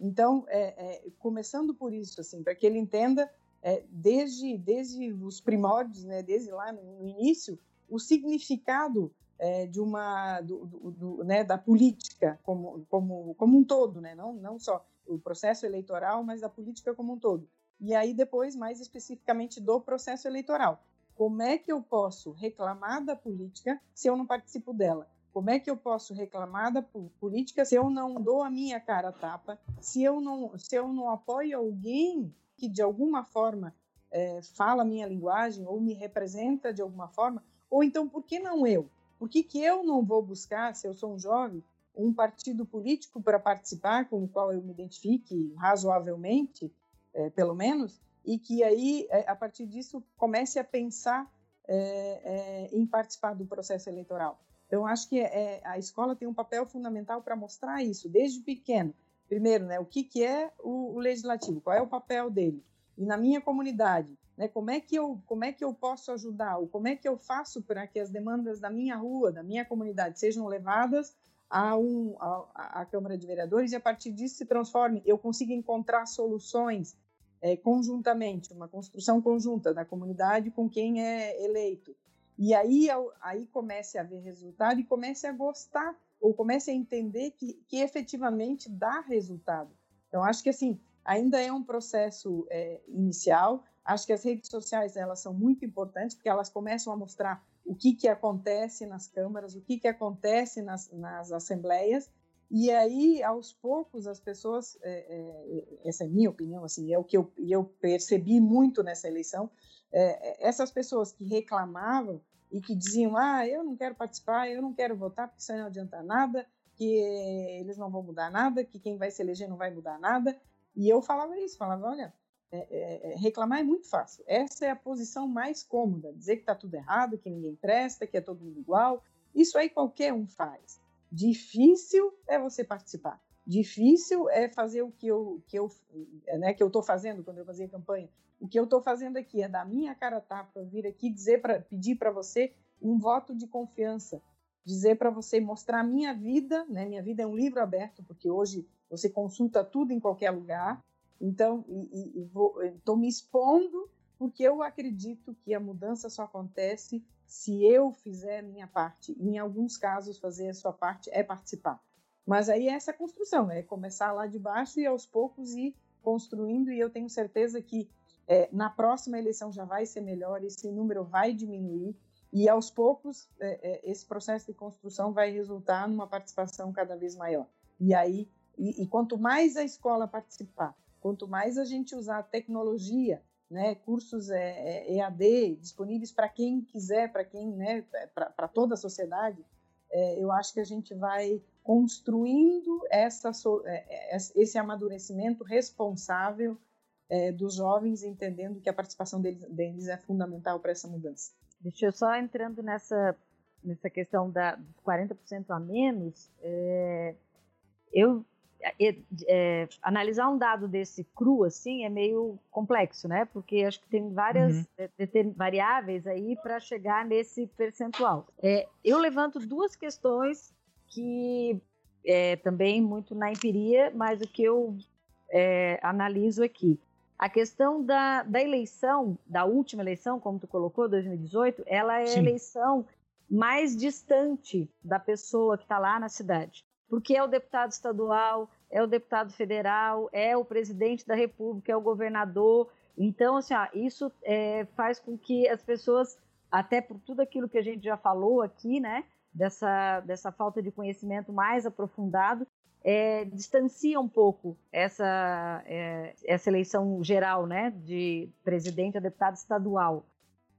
então é, é, começando por isso assim para que ele entenda é, desde desde os primórdios né desde lá no, no início o significado é, de uma do, do, do, né, da política como, como, como um todo, né? não, não só o processo eleitoral, mas da política como um todo. E aí depois, mais especificamente do processo eleitoral. Como é que eu posso reclamar da política se eu não participo dela? Como é que eu posso reclamar da política se eu não dou a minha cara a tapa? Se eu não, se eu não apoio alguém que de alguma forma é, fala a minha linguagem ou me representa de alguma forma? Ou então, por que não eu? Por que, que eu não vou buscar, se eu sou um jovem, um partido político para participar, com o qual eu me identifique razoavelmente, é, pelo menos, e que aí, é, a partir disso, comece a pensar é, é em participar do processo eleitoral. Então, acho que é, a escola tem um papel fundamental para mostrar isso, desde pequeno. Primeiro, né, o que, que é o, o legislativo, qual é o papel dele. E na minha comunidade, né? Como é que eu como é que eu posso ajudar? Ou como é que eu faço para que as demandas da minha rua, da minha comunidade sejam levadas a, um, a, a Câmara de Vereadores e a partir disso se transforme, eu consiga encontrar soluções é, conjuntamente, uma construção conjunta da comunidade com quem é eleito. E aí, aí comece a ver resultado e comece a gostar ou comece a entender que, que efetivamente dá resultado. Então, acho que assim, ainda é um processo é, inicial, Acho que as redes sociais elas são muito importantes porque elas começam a mostrar o que, que acontece nas câmaras, o que, que acontece nas, nas assembleias, e aí, aos poucos, as pessoas, é, é, essa é minha opinião, assim, é o que eu, eu percebi muito nessa eleição, é, essas pessoas que reclamavam e que diziam, ah, eu não quero participar, eu não quero votar porque isso não adianta nada, que eles não vão mudar nada, que quem vai se eleger não vai mudar nada, e eu falava isso, falava, olha, é, é, é, reclamar é muito fácil. Essa é a posição mais cômoda. Dizer que está tudo errado, que ninguém presta, que é todo mundo igual. Isso aí qualquer um faz. Difícil é você participar. Difícil é fazer o que eu que eu né, que eu estou fazendo quando eu fazia campanha. O que eu estou fazendo aqui é dar minha cara tapa, vir aqui dizer para pedir para você um voto de confiança, dizer para você mostrar a minha vida, né? Minha vida é um livro aberto porque hoje você consulta tudo em qualquer lugar então, estou me expondo porque eu acredito que a mudança só acontece se eu fizer a minha parte. Em alguns casos, fazer a sua parte é participar. Mas aí é essa construção, é começar lá de baixo e aos poucos ir construindo. E eu tenho certeza que é, na próxima eleição já vai ser melhor, esse número vai diminuir. E aos poucos, é, é, esse processo de construção vai resultar numa participação cada vez maior. E aí, e, e quanto mais a escola participar, Quanto mais a gente usar a tecnologia né, cursos é, é, EAD disponíveis para quem quiser, para quem, né, para toda a sociedade, é, eu acho que a gente vai construindo essa, é, é, esse amadurecimento responsável é, dos jovens, entendendo que a participação deles, deles é fundamental para essa mudança. Deixa eu só entrando nessa, nessa questão da, dos 40% a menos, eu é, é, analisar um dado desse cru assim é meio complexo, né? Porque acho que tem várias uhum. É, variáveis aí para chegar nesse percentual. É, eu levanto duas questões que é, também muito na empiria, mas o que eu é, analiso aqui. A questão da, da eleição, da última eleição, como tu colocou, 2018, ela é Sim. a eleição mais distante da pessoa que está lá na cidade porque é o deputado estadual, é o deputado federal, é o presidente da república, é o governador. Então, assim, ó, isso é, faz com que as pessoas, até por tudo aquilo que a gente já falou aqui, né, dessa, dessa falta de conhecimento mais aprofundado, é, distancia um pouco essa, é, essa eleição geral, né, de presidente a deputado estadual.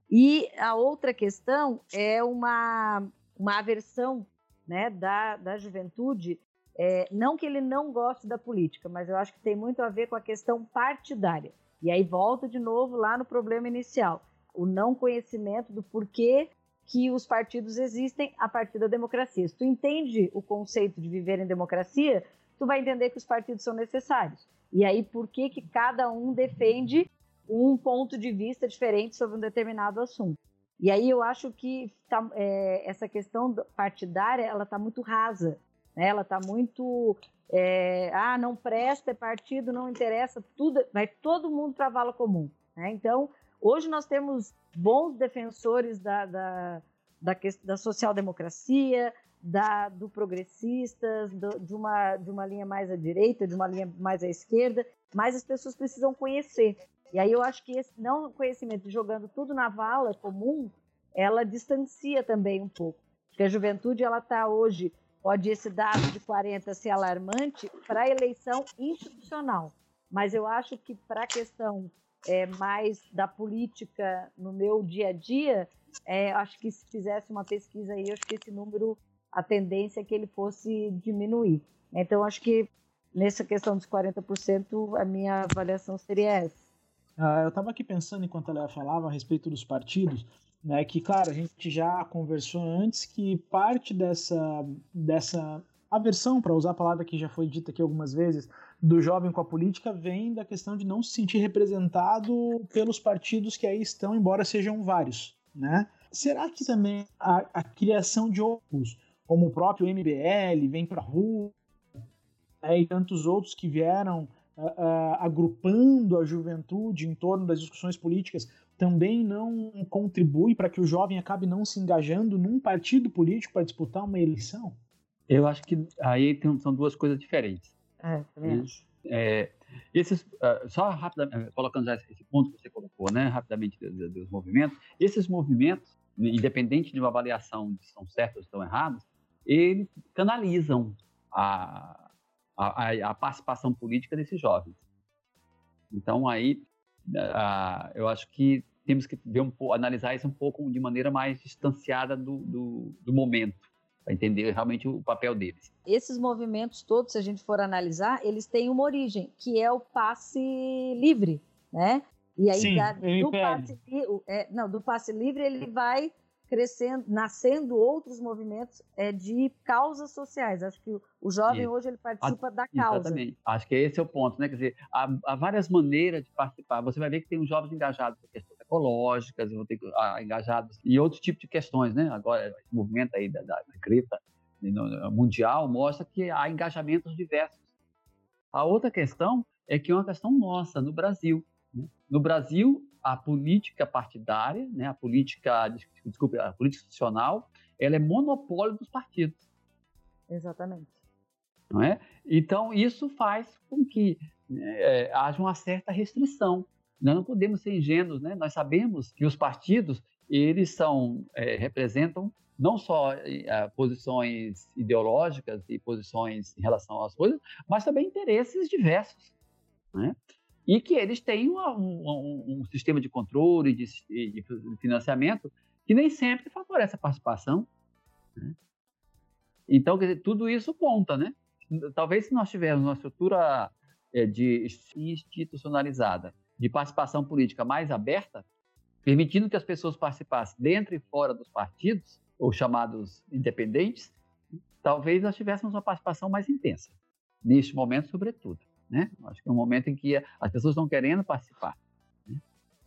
E a outra questão é uma, uma aversão né, da, da juventude, é, não que ele não goste da política, mas eu acho que tem muito a ver com a questão partidária. E aí volta de novo lá no problema inicial, o não conhecimento do porquê que os partidos existem a partir da democracia. Se tu entende o conceito de viver em democracia, tu vai entender que os partidos são necessários. E aí por que que cada um defende um ponto de vista diferente sobre um determinado assunto. E aí eu acho que tá, é, essa questão partidária ela está muito rasa, né? ela está muito é, ah não presta é partido não interessa tudo vai todo mundo para a vala comum. Né? Então hoje nós temos bons defensores da, da, da, da social-democracia, da, do progressistas, do, de, uma, de uma linha mais à direita, de uma linha mais à esquerda, mas as pessoas precisam conhecer. E aí eu acho que esse não conhecimento, jogando tudo na vala comum, ela distancia também um pouco. Porque a juventude, ela está hoje, pode esse dado de 40 ser alarmante para a eleição institucional. Mas eu acho que para a questão é, mais da política no meu dia a dia, é, acho que se fizesse uma pesquisa aí, acho que esse número, a tendência é que ele fosse diminuir. Então, acho que nessa questão dos 40%, a minha avaliação seria essa. Uh, eu estava aqui pensando enquanto ela falava a respeito dos partidos, né, que, claro, a gente já conversou antes que parte dessa, dessa aversão, para usar a palavra que já foi dita aqui algumas vezes, do jovem com a política vem da questão de não se sentir representado pelos partidos que aí estão, embora sejam vários. Né? Será que também a, a criação de outros, como o próprio MBL, vem para a rua, né, e tantos outros que vieram uh, agrupando a juventude em torno das discussões políticas também não contribui para que o jovem acabe não se engajando num partido político para disputar uma eleição? Eu acho que aí tem, são duas coisas diferentes. É, também É, esses, uh, só rapidamente, colocando já esse ponto que você colocou, né, rapidamente dos, dos movimentos, esses movimentos, independente de uma avaliação de se são certos ou estão errados, eles canalizam a, a, a, participação política desses jovens. Então, aí, a, eu acho que temos que ver um, analisar isso um pouco de maneira mais distanciada do, do, do momento, para entender realmente o papel deles. Esses movimentos todos, se a gente for analisar, eles têm uma origem, que é o passe livre, né? E aí, Sim, da, do, passe, é, não, do passe livre, ele vai crescendo, nascendo outros movimentos é, de causas sociais. Acho que o, jovem Isso. hoje ele participa a, da causa. Exatamente. Acho que esse é o ponto, né? Quer dizer, há, há, várias maneiras de participar. Você vai ver que tem os jovens engajados em questões ecológicas, vão ter ah, engajados em outros tipos de questões, né? Agora, esse movimento aí da, da, da Greta mundial mostra que há engajamentos diversos. A outra questão é que é uma questão nossa no Brasil. Né? No Brasil, a política partidária, né, a política, desculpe, a política institucional, ela é monopólio dos partidos. Exatamente. Não é? Então, isso faz com que é, haja uma certa restrição. Nós não podemos ser ingênuos, né? Nós sabemos que os partidos, eles são, é, representam não só é, posições ideológicas e posições em relação às coisas, mas também interesses diversos, né? E que eles têm um, um, um sistema de controle de, de, financiamento que nem sempre favorece a participação. Né? Então, dizer, tudo isso conta, né? Talvez se nós tivermos uma estrutura é, de institucionalizada de participação política mais aberta, permitindo que as pessoas participassem dentro e fora dos partidos, ou chamados independentes, talvez nós tivéssemos uma participação mais intensa, neste momento, sobretudo. Né? Acho que é um momento em que as pessoas estão querendo participar. Né?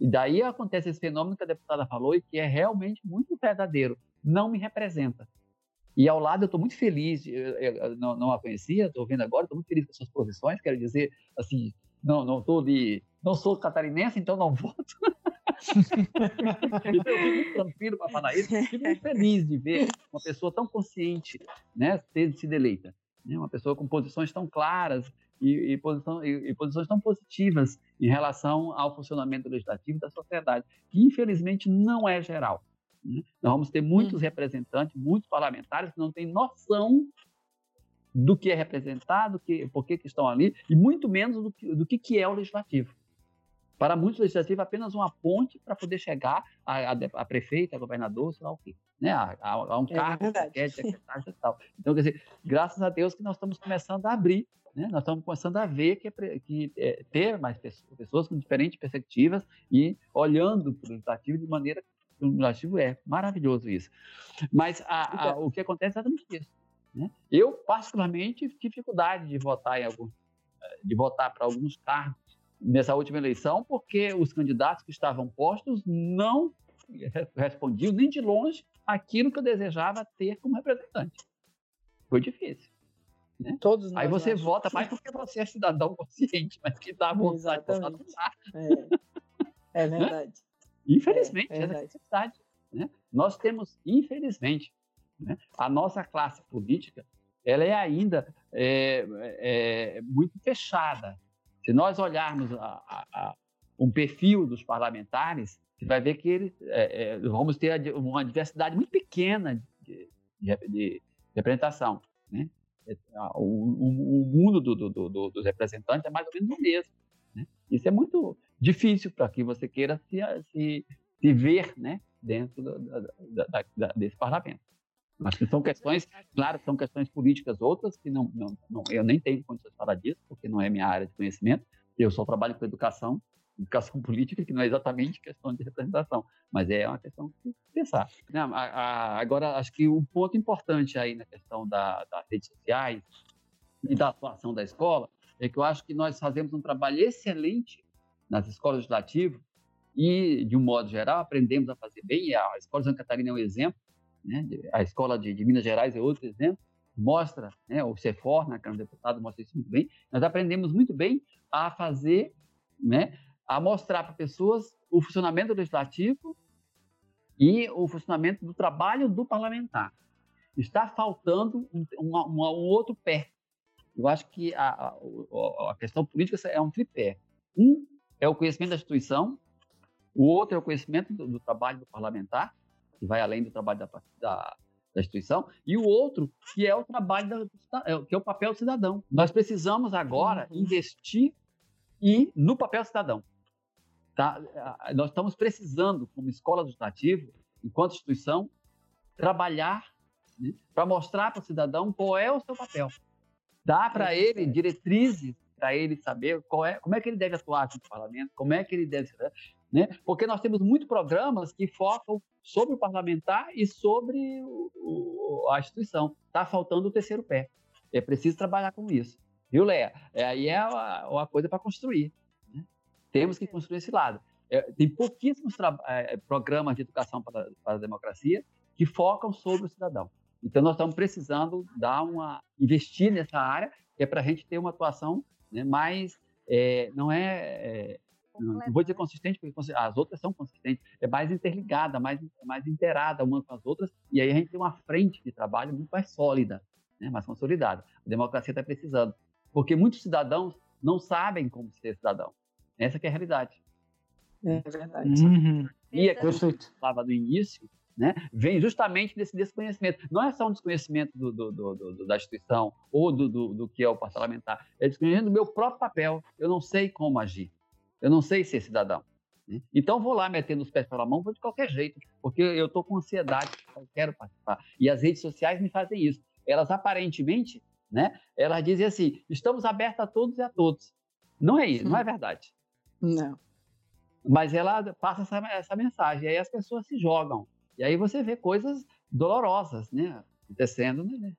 E daí acontece esse fenômeno que a deputada falou e que é realmente muito verdadeiro. Não me representa. E ao lado eu estou muito feliz, eu, eu não, não, a conhecia, estou vendo agora, estou muito feliz com as suas posições, quero dizer, assim, não, não estou de, não sou catarinense, então não voto. fico muito tranquilo para falar isso, fico muito feliz de ver uma pessoa tão consciente, né, ter sido eleita, né, uma pessoa com posições tão claras e, e, posição, e, e, posições tão positivas em relação ao funcionamento legislativo da sociedade, que infelizmente não é geral. Né? Nós vamos ter muitos hum. representantes, muitos parlamentares que não têm noção do que é representado, que, por que, que estão ali, e muito menos do que, do que, que é o legislativo. Para muitos, o legislativo é apenas uma ponte para poder chegar a, a, a prefeito, a governador, sei lá o quê. Né? A, a um é cargo qualquer de secretário e tal. Então, quer dizer, graças a Deus que nós estamos começando a abrir, né? nós estamos começando a ver que, é, que é, ter mais pessoas, pessoas com diferentes perspectivas e olhando para o legislativo de maneira o legislativo é maravilhoso isso. Mas a, a, o que acontece é exatamente isso. Né? Eu, particularmente, tive dificuldade de votar em algum, de votar para alguns cargos nessa última eleição, porque os candidatos que estavam postos não respondiam nem de longe aquilo que eu desejava ter como representante. Foi difícil. Né? Todos Aí você achamos. vota mais porque você é cidadão consciente, mas que dá vontade de votar não dá. É, é verdade. Infelizmente, é, é a necessidade. Né? Nós temos, infelizmente, né, a nossa classe política ela é ainda é, é, muito fechada. Se nós olharmos a, a, a um perfil dos parlamentares, você vai ver que eles, é, é, vamos ter uma diversidade muito pequena de, de, de representação. Né? É, o, o, o mundo do, do, do, dos representantes é mais ou menos o mesmo. Né? Isso é muito difícil para que você queira se, se, se ver né, dentro da, da, da, desse parlamento. Mas são questões, claro, são questões políticas outras que não, não, não, eu nem tenho condições de falar disso, porque não é minha área de conhecimento. Eu só trabalho com educação, educação política, que não é exatamente questão de representação, mas é uma questão de pensar. agora, acho que um ponto importante aí na questão da, das redes sociais e da atuação da escola é que eu acho que nós fazemos um trabalho excelente nas escolas legislativas e, de um modo geral, aprendemos a fazer bem. A Escola de Santa Catarina é um exemplo, né? a Escola de, de, Minas Gerais é outro exemplo. Mostra, né? o CEFOR, na Câmara de Deputados, mostra isso muito bem. Nós aprendemos muito bem a fazer, né? A mostrar para pessoas o funcionamento do legislativo e o funcionamento do trabalho do parlamentar. Está faltando um, um, um outro pé. Eu acho que a, a, a questão política é um tripé. Um é o conhecimento da instituição, o outro é o conhecimento do, do trabalho do parlamentar, que vai além do trabalho da, da, da, instituição, e o outro que é o trabalho da, é que é o papel do cidadão. Nós precisamos agora uhum. investir e no papel cidadão. Tá? Nós estamos precisando, como escola legislativa, enquanto instituição, trabalhar né, para mostrar para o cidadão qual é o seu papel. Dar para ele diretrizes para ele saber qual é, como é que ele deve atuar no parlamento, como é que ele deve. Né? Porque nós temos muitos programas que focam sobre o parlamentar e sobre o, o, a instituição. Está faltando o terceiro pé. É preciso trabalhar com isso. Viu, Léa? É, aí é uma, uma coisa para construir. Né? Temos que construir esse lado. É, tem pouquíssimos é, programas de educação para, para a democracia que focam sobre o cidadão. Então, nós estamos precisando dar uma investir nessa área, que é para a gente ter uma atuação né? mas é, não é, é não vou dizer consistente, porque as outras são consistentes, é mais interligada, mais, mais inteirada uma com as outras, e aí a gente tem uma frente de trabalho muito mais sólida, né, mais consolidada. A democracia está precisando, porque muitos cidadãos não sabem como ser cidadão. Essa é a realidade. É verdade. Uhum. E é que eu falava no início, né, vem justamente desse desconhecimento. Não é só um desconhecimento do, do, do, da instituição ou do, que é o parlamentar, é desconhecimento do meu próprio papel. Eu não sei como agir. Eu não sei ser cidadão. Né? Então, vou lá metendo os pés pela mão, vou de qualquer jeito, porque eu estou com ansiedade, eu quero participar. E as redes sociais me fazem isso. Elas aparentemente, né? Elas dizem assim: estamos abertos a todos e a todos. Não é isso, não é verdade. Não. Mas ela passa essa, essa mensagem, aí as pessoas se jogam. E aí você vê coisas dolorosas, né? Acontecendo né,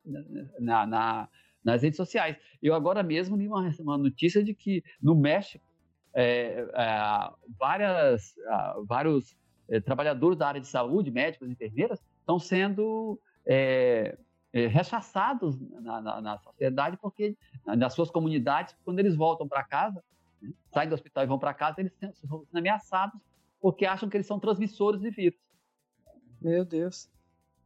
na, na, nas redes sociais. Eu agora mesmo li uma, uma notícia de que no México é, é, várias, vários é, trabalhadores da área de saúde, médicos, enfermeiras, estão sendo é, é, rechaçados na, na, na, sociedade, porque nas suas comunidades, quando eles voltam para casa, né, saem do hospital e vão para casa, eles são ameaçados porque acham que eles são transmissores de vírus. Meu Deus.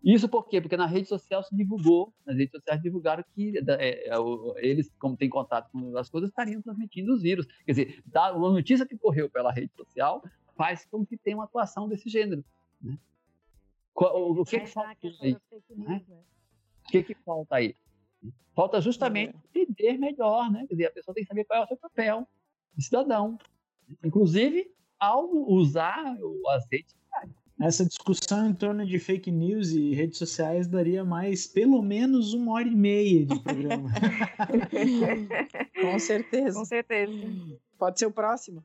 Isso por quê? Porque na rede social se divulgou, nas redes sociais divulgaram que é, é, eles, como têm contato com as coisas, estariam transmitindo os vírus. Quer dizer, uma notícia que correu pela rede social faz com que tenha uma atuação desse gênero. Né? O, o, que, que falta aí? Né? O que, que falta aí? Falta justamente é. entender melhor, né? Quer dizer, a pessoa tem que saber qual é o seu papel cidadão. Inclusive, ao usar as redes essa discussão em torno de fake news e redes sociais daria mais pelo menos uma hora e meia de programa. Com certeza. Com certeza. Pode ser o próximo.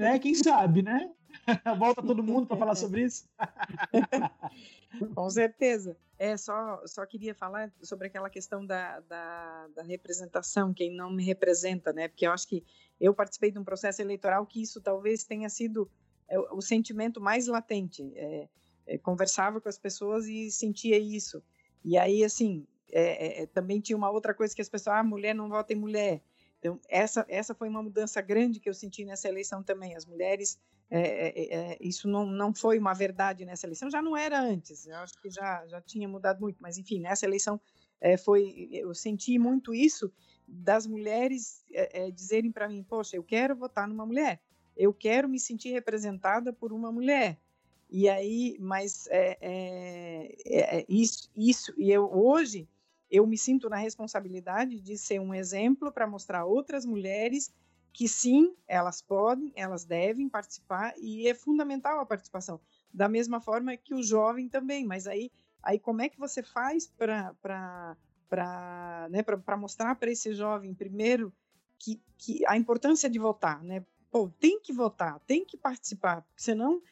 É, quem sabe, né? Volta todo mundo para falar sobre isso. Com certeza. É, só, só queria falar sobre aquela questão da, da, da, representação, quem não me representa, né? Porque eu acho que eu participei de um processo eleitoral que isso talvez tenha sido é o sentimento mais latente. É, é, conversava com as pessoas e sentia isso. E aí, assim, é, é, é, também tinha uma outra coisa que as pessoas, ah, mulher não vota em mulher. Então, essa, essa foi uma mudança grande que eu senti nessa eleição também. As mulheres, isso não, não foi uma verdade nessa eleição, já não era antes, eu acho que já, já tinha mudado muito, mas enfim, nessa eleição foi, eu senti muito isso das mulheres dizerem para mim, poxa, eu quero votar numa mulher eu quero me sentir representada por uma mulher. E aí, mas é, é, é, é isso, isso, e eu hoje eu me sinto na responsabilidade de ser um exemplo para mostrar outras mulheres que sim, elas podem, elas devem participar e é fundamental a participação. Da mesma forma que o jovem também, mas aí, aí como é que você faz para né, mostrar para esse jovem primeiro que, que a importância de votar, né? pô, tem que votar, tem que participar, porque senão,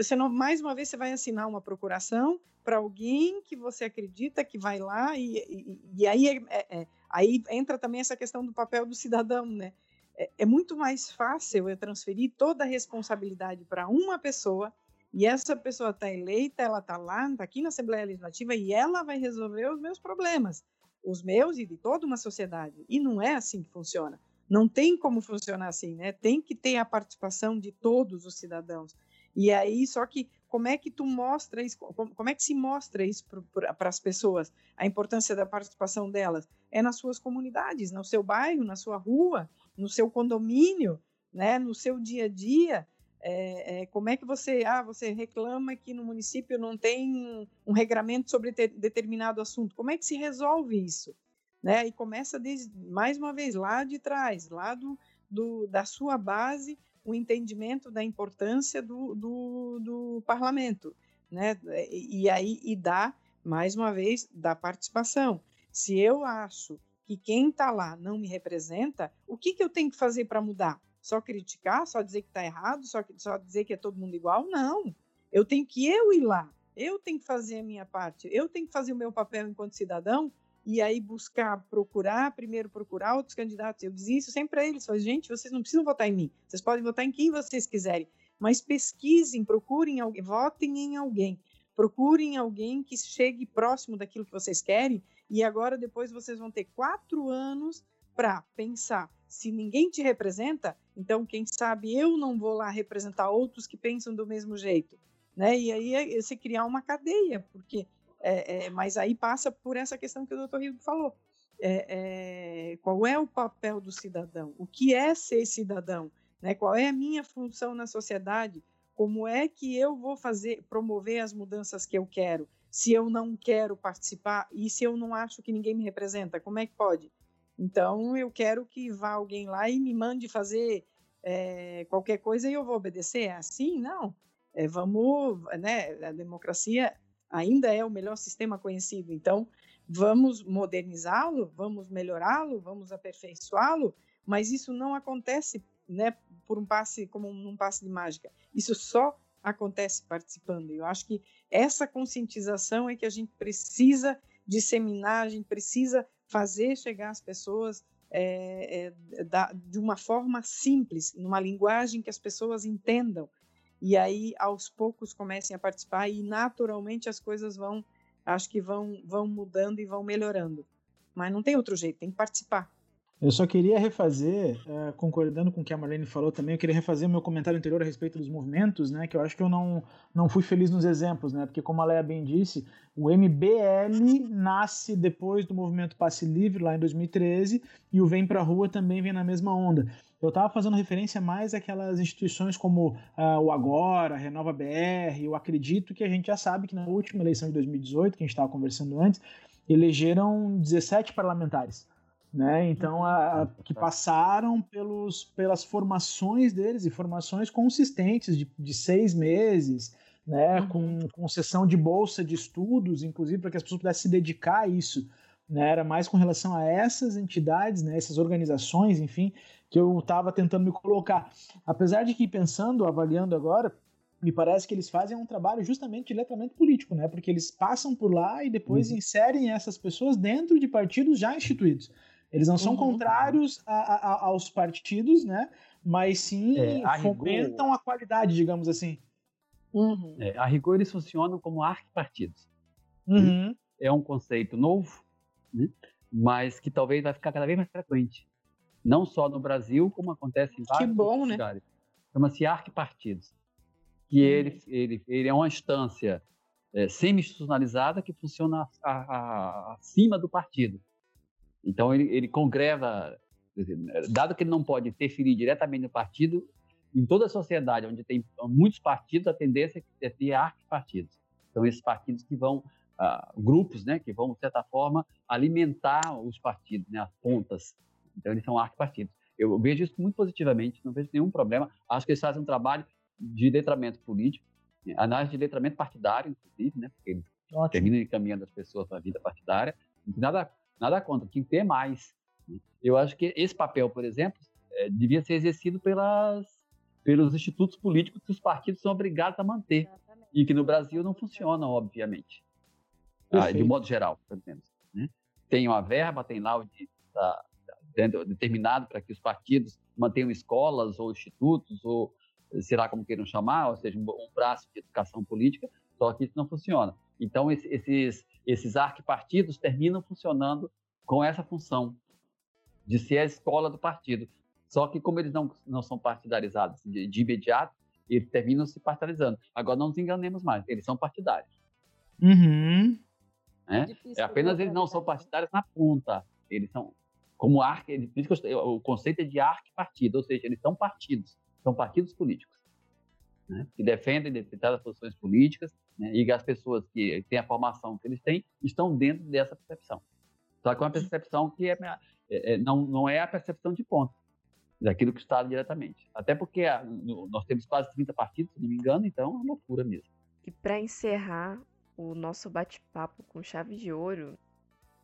senão mais uma vez você vai assinar uma procuração para alguém que você acredita que vai lá e, e, e aí, é, é, é, aí entra também essa questão do papel do cidadão, né? É, é muito mais fácil eu transferir toda a responsabilidade para uma pessoa e essa pessoa está eleita, ela está lá, está aqui na Assembleia Legislativa e ela vai resolver os meus problemas, os meus e de toda uma sociedade. E não é assim que funciona. Não tem como funcionar assim, né? Tem que ter a participação de todos os cidadãos. E aí, só que como é que tu mostra isso? Como é que se mostra isso para as pessoas? A importância da participação delas é nas suas comunidades, no seu bairro, na sua rua, no seu condomínio, né? No seu dia a dia. É, é, como é que você, ah, você reclama que no município não tem um regramento sobre determinado assunto? Como é que se resolve isso? né? E começa desde, mais uma vez lá de trás, lá do, do da sua base, o entendimento da importância do, do, do parlamento, né? E, e aí e dá mais uma vez da participação. Se eu acho que quem está lá não me representa, o que, que eu tenho que fazer para mudar? Só criticar, só dizer que está errado, só, só dizer que é todo mundo igual? Não. Eu tenho que eu ir lá. Eu tenho que fazer a minha parte. Eu tenho que fazer o meu papel enquanto cidadão e aí buscar, procurar, primeiro procurar outros candidatos. Eu dizia isso sempre para eles, falei, gente, vocês não precisam votar em mim, vocês podem votar em quem vocês quiserem, mas pesquisem, procurem alguém, votem em alguém, procurem alguém que chegue próximo daquilo que vocês querem, e agora depois vocês vão ter quatro anos para pensar. Se ninguém te representa, então quem sabe eu não vou lá representar outros que pensam do mesmo jeito, né? E aí é, você criar uma cadeia, porque é, é, mas aí passa por essa questão que o doutor Rio falou. É, é, qual é o papel do cidadão? O que é ser cidadão? Né? Qual é a minha função na sociedade? Como é que eu vou fazer, promover as mudanças que eu quero? Se eu não quero participar e se eu não acho que ninguém me representa, como é que pode? Então, eu quero que vá alguém lá e me mande fazer é, qualquer coisa eu vou obedecer. É assim? Não. É, vamos, né? A democracia ainda é o melhor sistema conhecido. Então, vamos modernizá-lo, vamos melhorá-lo, vamos aperfeiçoá-lo, mas isso não acontece, né? Por um passe como um passe de mágica. Isso só acontece participando. Eu acho que essa conscientização é que a gente precisa disseminar, a gente precisa fazer chegar às pessoas é, é, da, de uma forma simples, numa linguagem que as pessoas entendam. E aí, aos poucos, comecem a participar e, naturalmente, as coisas vão, acho que vão, vão mudando e vão melhorando. Mas não tem outro jeito, tem que participar. Eu só queria refazer, uh, concordando com o que a Marlene falou também, eu queria refazer o meu comentário anterior a respeito dos movimentos, né, que eu acho que eu não, não fui feliz nos exemplos, né, porque como a Leia bem disse, o MBL nasce depois do movimento Passe Livre, lá em 2013, e o Vem Pra Rua também vem na mesma onda. Eu estava fazendo referência mais àquelas instituições como uh, o Agora, a Renova BR, eu acredito que a gente já sabe que na última eleição de 2018, que a gente estava conversando antes, elegeram 17 parlamentares né? Então, a, a, que passaram pelos, pelas formações deles e formações consistentes de, de seis meses, né? Uhum. Com, sessão de bolsa de estudos, inclusive para que as pessoas pudessem se dedicar a isso. Né? Era mais com relação a essas entidades, né? essas organizações, enfim, que eu estava tentando me colocar. Apesar de que, pensando, avaliando agora, me parece que eles fazem um trabalho justamente de letramento político, né? Porque eles passam por lá e depois uhum. inserem essas pessoas dentro de partidos já instituídos. Eles não são uhum. contrários a, a, aos partidos, né? Mas sim é, a fomentam rigor, a qualidade, digamos assim. Uhum. É, a rigor, eles funcionam como arquipartidos. Uhum. É um conceito novo, né? mas que talvez vai ficar cada vez mais frequente. Não só no Brasil, como acontece em vários bom, né? lugares. Chama-se arquipartidos. Que ele, uhum. ele, ele é uma instância é, semi-institucionalizada que funciona a, a, acima do partido. Então, ele, ele congrega, dado que ele não pode interferir diretamente no partido, em toda a sociedade onde tem muitos partidos, a tendência é ter arquipartidos. Então, esses partidos que vão, uh, grupos, né, que vão, de certa forma, alimentar os partidos, né, as pontas. Então, eles são arquipartidos. Eu vejo isso muito positivamente, não vejo nenhum problema. Acho que eles fazem um trabalho de letramento político, análise de letramento partidário, inclusive, né, porque eles Ótimo. terminam encaminhando as pessoas para a vida partidária. Não tem nada Nada contra, tinha que ter mais. Né? Eu acho que esse papel, por exemplo, é, devia ser exercido pelas, pelos institutos políticos que os partidos são obrigados a manter. Exatamente. E que no Brasil não funciona, obviamente. Ah, de modo geral, pelo menos. Né? Tem uma verba, tem lá o de, tá, determinado para que os partidos mantenham escolas ou institutos, ou sei lá como queiram chamar, ou seja, um, um braço de educação política, só que isso não funciona. Então, esses, esses arquipartidos terminam funcionando com essa função de ser a escola do partido. Só que, como eles não, não são partidarizados de, de imediato, eles terminam se partidarizando. Agora, não nos enganemos mais, eles são partidários. Uhum. É, é apenas eles não são partidários na ponta. Eles são como arque, o conceito é de arque-partido, ou seja, eles são partidos, são partidos políticos né, que defendem determinadas posições políticas, né, e as pessoas que têm a formação que eles têm estão dentro dessa percepção. Só que é uma percepção que é, é, é não, não é a percepção de ponta daquilo que está diretamente. Até porque a, no, nós temos quase 30 partidos, se não me engano, então é uma loucura mesmo. E para encerrar o nosso bate-papo com chave de ouro,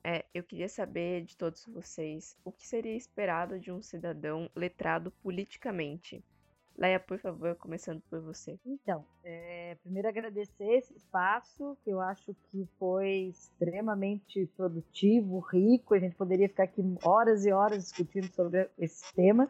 é, eu queria saber de todos vocês o que seria esperado de um cidadão letrado politicamente. Leia, por favor, começando por você. Então, é, primeiro agradecer esse espaço, que eu acho que foi extremamente produtivo, rico. A gente poderia ficar aqui horas e horas discutindo sobre esse tema.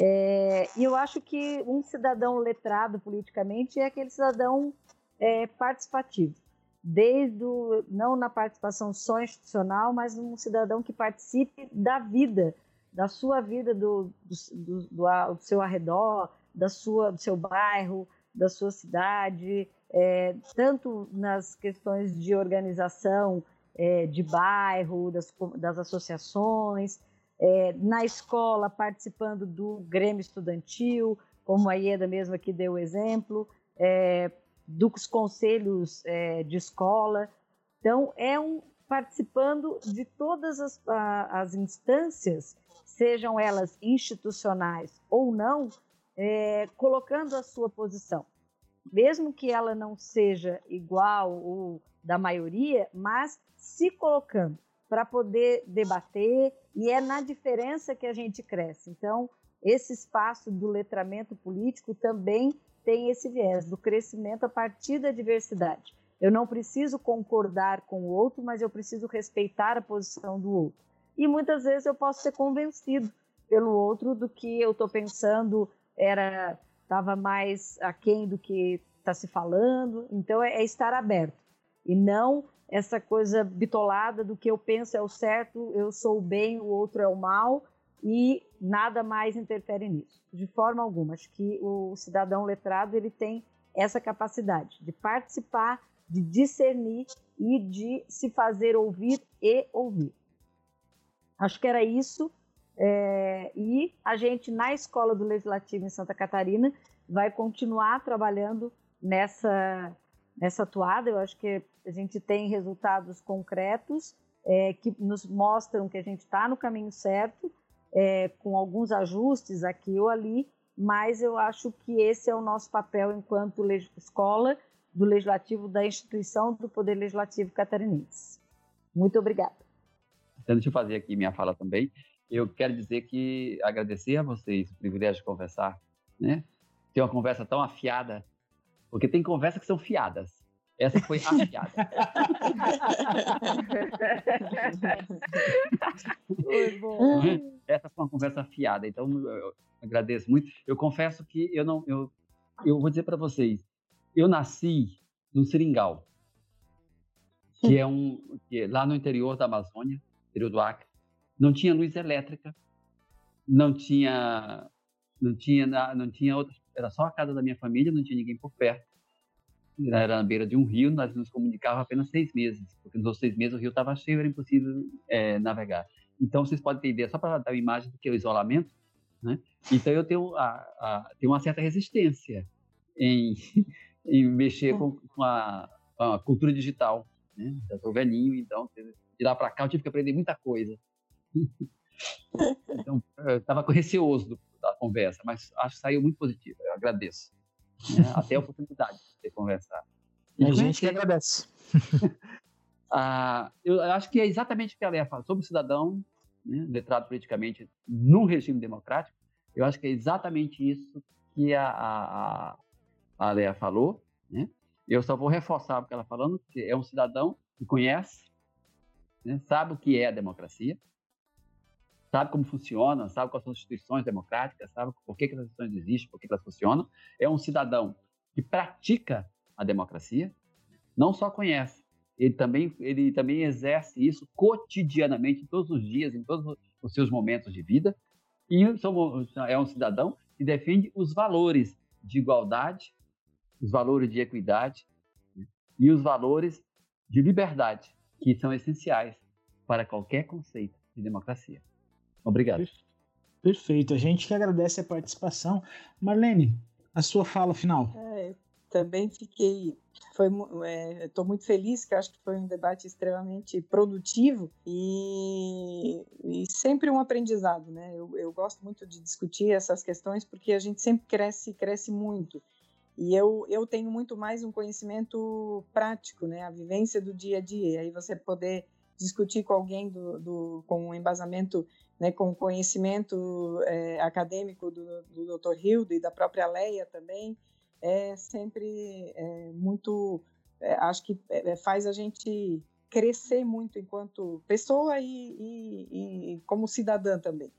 É, e eu acho que um cidadão letrado politicamente é aquele cidadão é, participativo. Desde o, não na participação só institucional, mas um cidadão que participe da vida, da sua vida, do, do, do, do, seu arredor, da sua, do seu bairro, da sua cidade, é, tanto nas questões de organização é, de bairro, das, das associações, é, na escola participando do Grêmio Estudantil, como a Ieda mesmo aqui deu o exemplo, é, dos conselhos é, de escola. Então, é um participando de todas as, as instâncias sejam elas institucionais ou não, é, colocando a sua posição. Mesmo que ela não seja igual ou da maioria, mas se colocando para poder debater, e é na diferença que a gente cresce. Então, esse espaço do letramento político também tem esse viés do crescimento a partir da diversidade. Eu não preciso concordar com o outro, mas eu preciso respeitar a posição do outro. E muitas vezes eu posso ser convencido pelo outro do que eu estou pensando era estava mais aquém do que está se falando. Então é, é estar aberto e não essa coisa bitolada do que eu penso é o certo, eu sou o bem, o outro é o mal e nada mais interfere nisso, de forma alguma. Acho que o cidadão letrado ele tem essa capacidade de participar, de discernir e de se fazer ouvir e ouvir. Acho que era isso. É, e a gente, na Escola do Legislativo em Santa Catarina, vai continuar trabalhando nessa, nessa toada. Eu acho que a gente tem resultados concretos é, que nos mostram que a gente está no caminho certo, é, com alguns ajustes aqui ou ali, mas eu acho que esse é o nosso papel enquanto escola do Legislativo, da instituição do Poder Legislativo catarinense. Muito obrigada. Então, deixa eu fazer aqui minha fala também. Eu quero dizer que agradecer a vocês o privilégio de conversar, né? Ter uma conversa tão afiada, porque tem conversas que são fiadas. Essa foi afiada. foi bom. Essa foi uma conversa afiada, então eu agradeço muito. Eu confesso que eu não, eu, eu vou dizer para vocês, eu nasci no Seringal, que é um, que é lá no interior da Amazônia, interior do Acre, não tinha luz elétrica, não tinha, não tinha, não tinha outra, era só a casa da minha família, não tinha ninguém por perto era na beira de um rio, nós nos comunicávamos apenas seis meses, porque nos outros seis meses o rio estava cheio, era impossível é, navegar. Então, vocês podem ter ideia, só para dar uma imagem do que é o isolamento, né? Então, eu tenho, a, a, tenho uma certa resistência em, em mexer com, com a, a, cultura digital. Né? Estou velhinho, então, de lá para cá eu tive que aprender muita coisa. Então, estava receoso da conversa, mas acho que saiu muito positivo, eu agradeço. Né? Até a oportunidade de conversar. E a gente que agradece. ah, eu acho que é exatamente o que a Leia fala sobre o cidadão, né, letrado politicamente num regime democrático. Eu acho que é exatamente isso que a, a, a Leia falou. Né? Eu só vou reforçar o que ela tá falando, que é um cidadão que conhece, né, sabe o que é a democracia, sabe como funciona, sabe quais são as instituições democráticas, sabe por que, que as instituições existem, por que, que elas funcionam. É um cidadão que pratica a democracia, não só conhece, ele também, ele também exerce isso cotidianamente, todos os dias, em todos os seus momentos de vida, e é um cidadão que defende os valores de igualdade, os valores de equidade né, e os valores de liberdade, que são essenciais para qualquer conceito de democracia. Obrigado. Perfeito. A gente que agradece a participação. Marlene, a sua fala final. É, também fiquei. Estou é, muito feliz, que acho que foi um debate extremamente produtivo e, e sempre um aprendizado. Né? Eu, eu, gosto muito de discutir essas questões porque a gente sempre cresce, cresce muito. E eu, eu tenho muito mais um conhecimento prático, né? a vivência do dia a dia. E aí você poder discutir com alguém do, do com um embasamento né, com conhecimento é, acadêmico do, do Dr. Hildo e da própria Leia também, é sempre é, muito, é, acho que é, faz a gente crescer muito enquanto pessoa e, e, e, como cidadã também.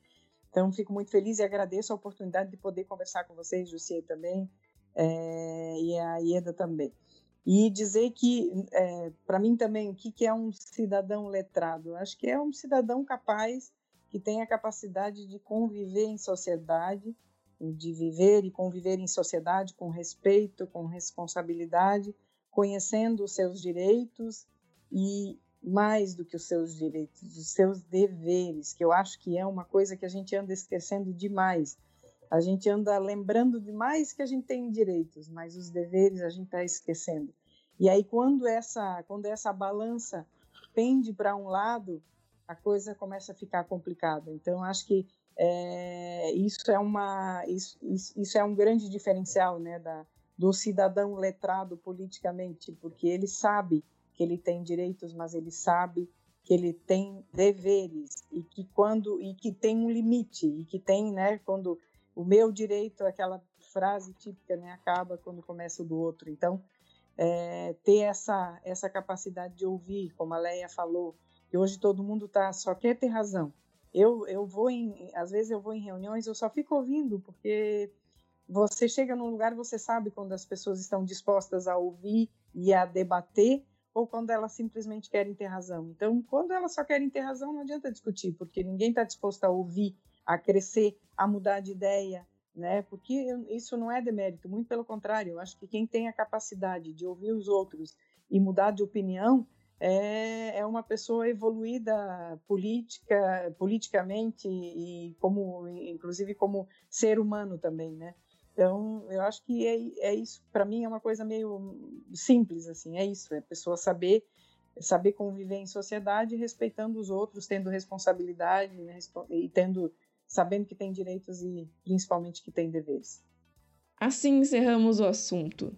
Então, fico muito feliz e agradeço a oportunidade de poder conversar com vocês, Jussier também, é, e a Ieda também. E dizer que, é, para mim também, o que, que é um cidadão letrado? Acho que é um cidadão capaz que tem a capacidade de conviver em sociedade, de viver e conviver em sociedade com respeito, com responsabilidade, conhecendo os seus direitos e mais do que os seus direitos, os seus deveres, que eu acho que é uma coisa que a gente anda esquecendo demais. A gente anda lembrando demais que a gente tem direitos, mas os deveres a gente está esquecendo. E aí quando essa quando essa balança pende para um lado, a coisa começa a ficar complicada. Então, acho que é, isso é uma isso, isso, é um grande diferencial, né, da, do cidadão letrado politicamente, porque ele sabe que ele tem direitos, mas ele sabe que ele tem deveres e que quando e que tem um limite e que tem, né, quando o meu direito, aquela frase típica, né, acaba quando começa o do outro. Então, é, ter essa essa capacidade de ouvir, como a Leia falou, que hoje todo mundo tá só quer ter razão. Eu eu vou em às vezes eu vou em reuniões, eu só fico ouvindo porque você chega num lugar, você sabe quando as pessoas estão dispostas a ouvir e a debater ou quando elas simplesmente querem ter razão. Então, quando elas só querem ter razão, não adianta discutir, porque ninguém está disposto a ouvir, a crescer, a mudar de ideia, né? Porque isso não é demérito, muito pelo contrário. Eu acho que quem tem a capacidade de ouvir os outros e mudar de opinião é, é uma pessoa evoluída política, politicamente e como, inclusive como ser humano também, né? Então, eu acho que é, é isso. Para mim é uma coisa meio simples assim. É isso. É a pessoa saber saber conviver em sociedade, respeitando os outros, tendo responsabilidade né, e tendo sabendo que tem direitos e principalmente que tem deveres. Assim encerramos o assunto.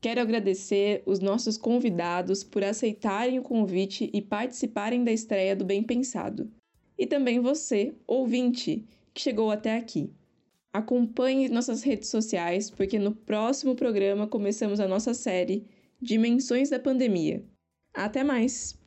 Quero agradecer os nossos convidados por aceitarem o convite e participarem da estreia do Bem Pensado. E também você, ouvinte, que chegou até aqui. Acompanhe nossas redes sociais, porque no próximo programa começamos a nossa série Dimensões da Pandemia. Até mais!